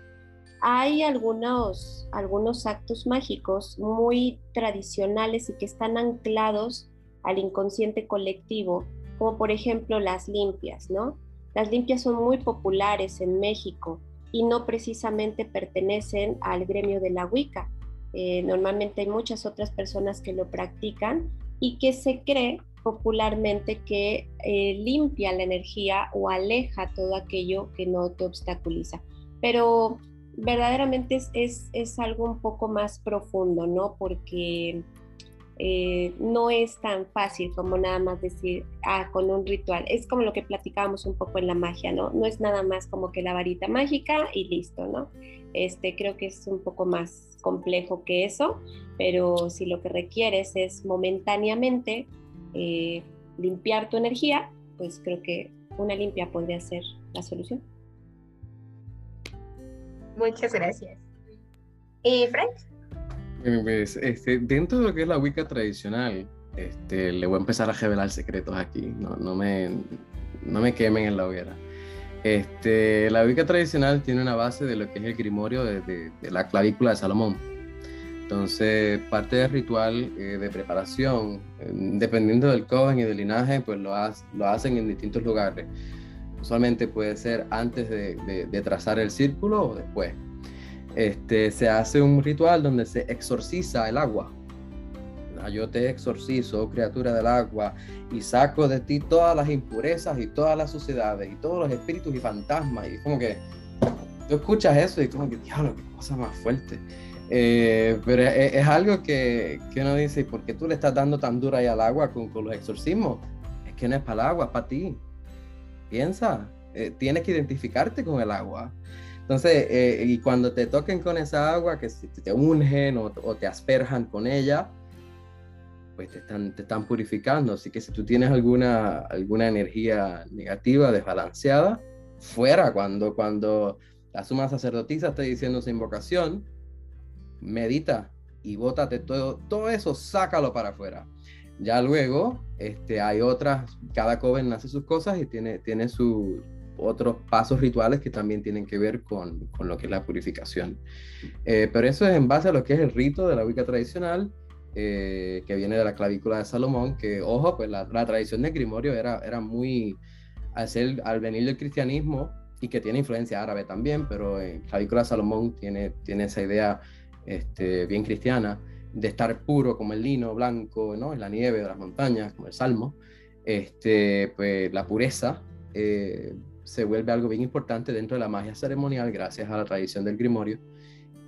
Hay algunos, algunos actos mágicos muy tradicionales y que están anclados al inconsciente colectivo como por ejemplo las limpias, ¿no? Las limpias son muy populares en México y no precisamente pertenecen al gremio de la Wicca. Eh, normalmente hay muchas otras personas que lo practican y que se cree popularmente que eh, limpia la energía o aleja todo aquello que no te obstaculiza. Pero verdaderamente es, es, algo un poco más profundo, ¿no? Porque eh, no es tan fácil como nada más decir, ah, con un ritual. Es como lo que platicábamos un poco en la magia, ¿no? No es nada más como que la varita mágica y listo, ¿no? Este, creo que es un poco más complejo que eso, pero si lo que requieres es momentáneamente eh, limpiar tu energía, pues creo que una limpia podría ser la solución. Muchas gracias. Eh, Frank. Pues, este, dentro de lo que es la Wicca tradicional, este, le voy a empezar a revelar secretos aquí, no, no, me, no me quemen en la hoguera. Este, la Wicca tradicional tiene una base de lo que es el grimorio de, la clavícula de Salomón. Entonces, parte del ritual eh, de preparación, dependiendo del coven y del linaje, pues lo, lo hacen en distintos lugares. Usualmente puede ser antes de, de trazar el círculo o después este, se hace un ritual donde se exorciza el agua. Yo te exorcizo, criatura del agua, y saco de ti todas las impurezas y todas las suciedades y todos los espíritus y fantasmas. Y como que tú escuchas eso y como que, diablo, qué cosa más fuerte. Eh, pero es, algo que, que, uno dice, ¿por qué tú le estás dando tan dura ahí al agua con, con los exorcismos? Es que no es para el agua, es para ti. Piensa, eh, tienes que identificarte con el agua. Entonces, eh, y cuando te toquen con esa agua, que te ungen o, te asperjan con ella, pues te están, te están purificando. Así que si tú tienes alguna, alguna energía negativa, desbalanceada, fuera cuando, cuando la suma sacerdotisa esté diciendo su invocación, medita y bótate todo, todo eso, sácalo para afuera. Ya luego, este, hay otras, cada coven hace sus cosas y tiene, tiene su, otros pasos rituales que también tienen que ver con, con lo que es la purificación. Eh, pero eso es en base a lo que es el rito de la Wicca tradicional, eh, que viene de la clavícula de Salomón, que, ojo, pues la, tradición de Grimorio era, era muy, al, ser, al venir del cristianismo, y que tiene influencia árabe también, pero en clavícula de Salomón tiene, tiene esa idea este, bien cristiana de estar puro como el lino blanco, ¿no? en la nieve de las montañas, como el salmo, este, pues la pureza eh, se vuelve algo bien importante dentro de la magia ceremonial gracias a la tradición del grimorio.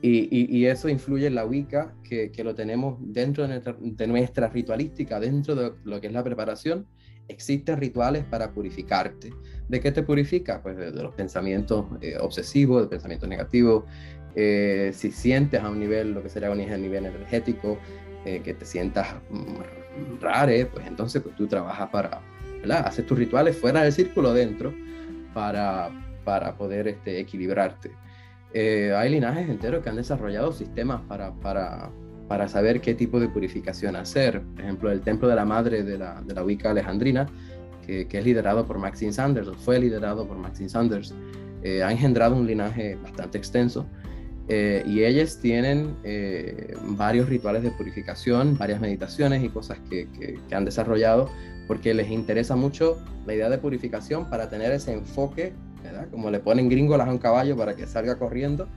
Y, eso influye en la Wicca, que, lo tenemos dentro de nuestra, ritualística, dentro de lo que es la preparación. Existen rituales para purificarte. ¿De qué te purifica? Pues de, los pensamientos eh, obsesivos, de pensamientos negativos. Eh, si sientes a un nivel, lo que sería un nivel energético, eh, que te sientas mm, rare, pues entonces pues, tú trabajas para, ¿verdad? Haces tus rituales fuera del círculo dentro para, para poder este, equilibrarte. Eh, hay linajes enteros que han desarrollado sistemas para, para, para, saber qué tipo de purificación hacer. Por ejemplo, el Templo de la Madre de la, de la Wicca alejandrina, que, que, es liderado por Maxine Sanders, o fue liderado por Maxine Sanders, eh, ha engendrado un linaje bastante extenso. Eh, y ellos tienen varios rituales de purificación, varias meditaciones y cosas que, que han desarrollado porque les interesa mucho la idea de purificación para tener ese enfoque, Como le ponen gringolas a un caballo para que salga corriendo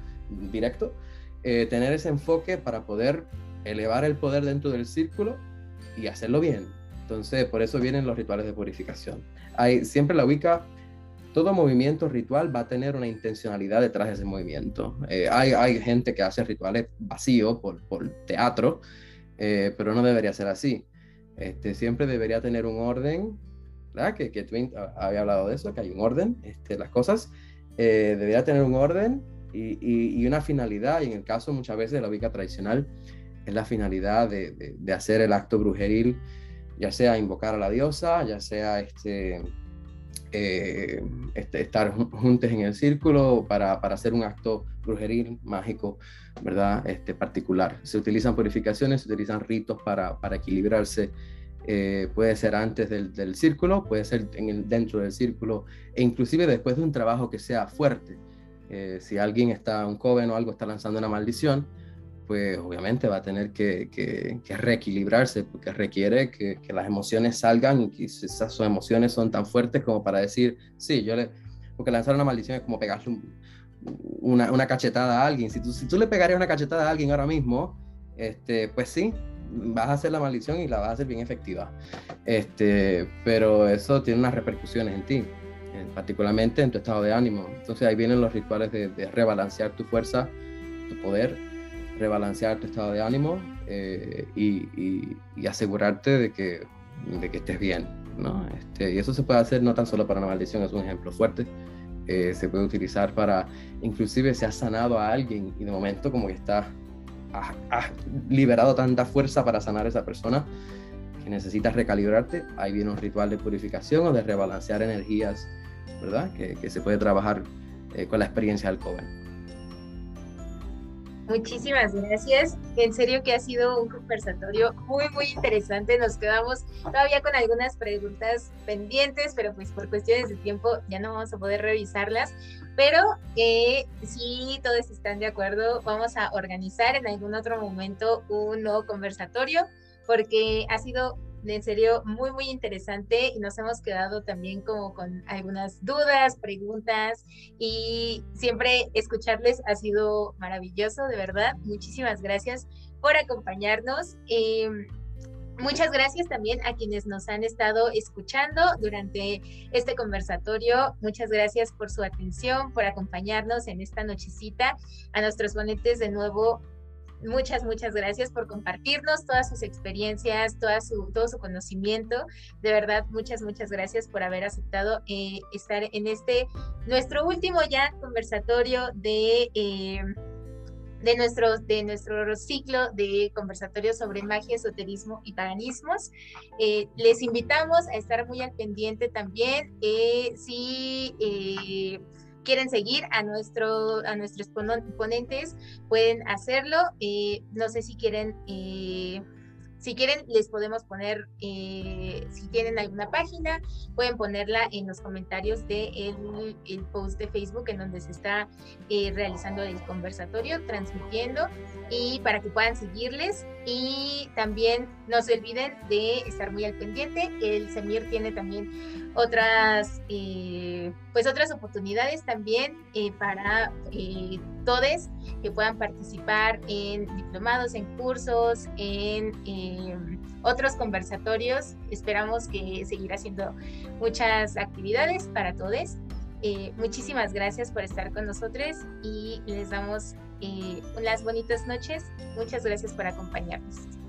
directo, eh, tener ese enfoque para poder elevar el poder dentro del círculo y hacerlo bien. Entonces, por eso vienen los rituales de purificación. Hay siempre la Wicca, todo movimiento ritual va a tener una intencionalidad detrás de ese movimiento. Eh, hay, hay, gente que hace rituales vacíos por, por teatro, eh, pero no debería ser así. Este, siempre debería tener un orden, Que, que Twin había hablado de eso, que hay un orden, este, las cosas, eh, debería tener un orden y, y, una finalidad, y en el caso muchas veces de la ubica tradicional, es la finalidad de, de, hacer el acto brujeril, ya sea invocar a la diosa, ya sea este, eh, este, estar juntos en el círculo para, para, hacer un acto brujeril, mágico, ¿verdad? Este, particular. Se utilizan purificaciones, se utilizan ritos para, para equilibrarse. Eh, puede ser antes del, del, círculo, puede ser en el, dentro del círculo e inclusive después de un trabajo que sea fuerte. Eh, si alguien está, un joven o algo está lanzando una maldición, pues obviamente va a tener que, que, reequilibrarse porque requiere que, que, las emociones salgan y esas sus emociones son tan fuertes como para decir, sí, yo le... Porque lanzar una maldición es como pegarle un, una, una, cachetada a alguien. Si tú, si tú le pegarías una cachetada a alguien ahora mismo, este, pues sí, vas a hacer la maldición y la vas a hacer bien efectiva. Este, pero eso tiene unas repercusiones en ti, particularmente en tu estado de ánimo. Entonces ahí vienen los rituales de, de rebalancear tu fuerza, tu poder, rebalancear tu estado de ánimo eh, y, y, asegurarte de que, de que estés bien. ¿no? Este, y eso se puede hacer no tan solo para una maldición, es un ejemplo fuerte, eh, se puede utilizar para, inclusive se ha sanado a alguien y de momento como que está, ha, liberado tanta fuerza para sanar a esa persona que necesitas recalibrarte, ahí viene un ritual de purificación o de rebalancear energías, ¿verdad? Que, se puede trabajar eh, con la experiencia del joven. Muchísimas gracias. En serio que ha sido un conversatorio muy, muy interesante. Nos quedamos todavía con algunas preguntas pendientes, pero pues por cuestiones de tiempo ya no vamos a poder revisarlas. Pero eh, si todos están de acuerdo, vamos a organizar en algún otro momento un nuevo conversatorio porque ha sido en serio muy, muy interesante y nos hemos quedado también como con algunas dudas, preguntas y siempre escucharles ha sido maravilloso, de verdad. Muchísimas gracias por acompañarnos. Em, Muchas gracias también a quienes nos han estado escuchando durante este conversatorio. Muchas gracias por su atención, por acompañarnos en esta nochecita. A nuestros ponentes de nuevo, muchas, muchas gracias por compartirnos todas sus experiencias, toda su, todo su conocimiento. De verdad, muchas, muchas gracias por haber aceptado eh, estar en este, nuestro último ya conversatorio de... Eh, de nuestro, de nuestro ciclo de conversatorios sobre magia, esoterismo y paganismos. Eh, les invitamos a estar muy al pendiente también. Si quieren seguir a, nuestro, a nuestros ponentes, pueden hacerlo. no sé si quieren si quieren, les podemos poner, eh, si tienen alguna página, pueden ponerla en los comentarios del de el post de Facebook en donde se está eh, realizando el conversatorio, transmitiendo, y para que puedan seguirles. Y también no se olviden de estar muy al pendiente. El SEMIR tiene también otras, eh, pues otras oportunidades también para todos que puedan participar en diplomados, en cursos, en eh, otros conversatorios. Esperamos que seguir haciendo muchas actividades para todos. Eh, muchísimas gracias por estar con nosotros y les damos eh, unas bonitas noches. Muchas gracias por acompañarnos.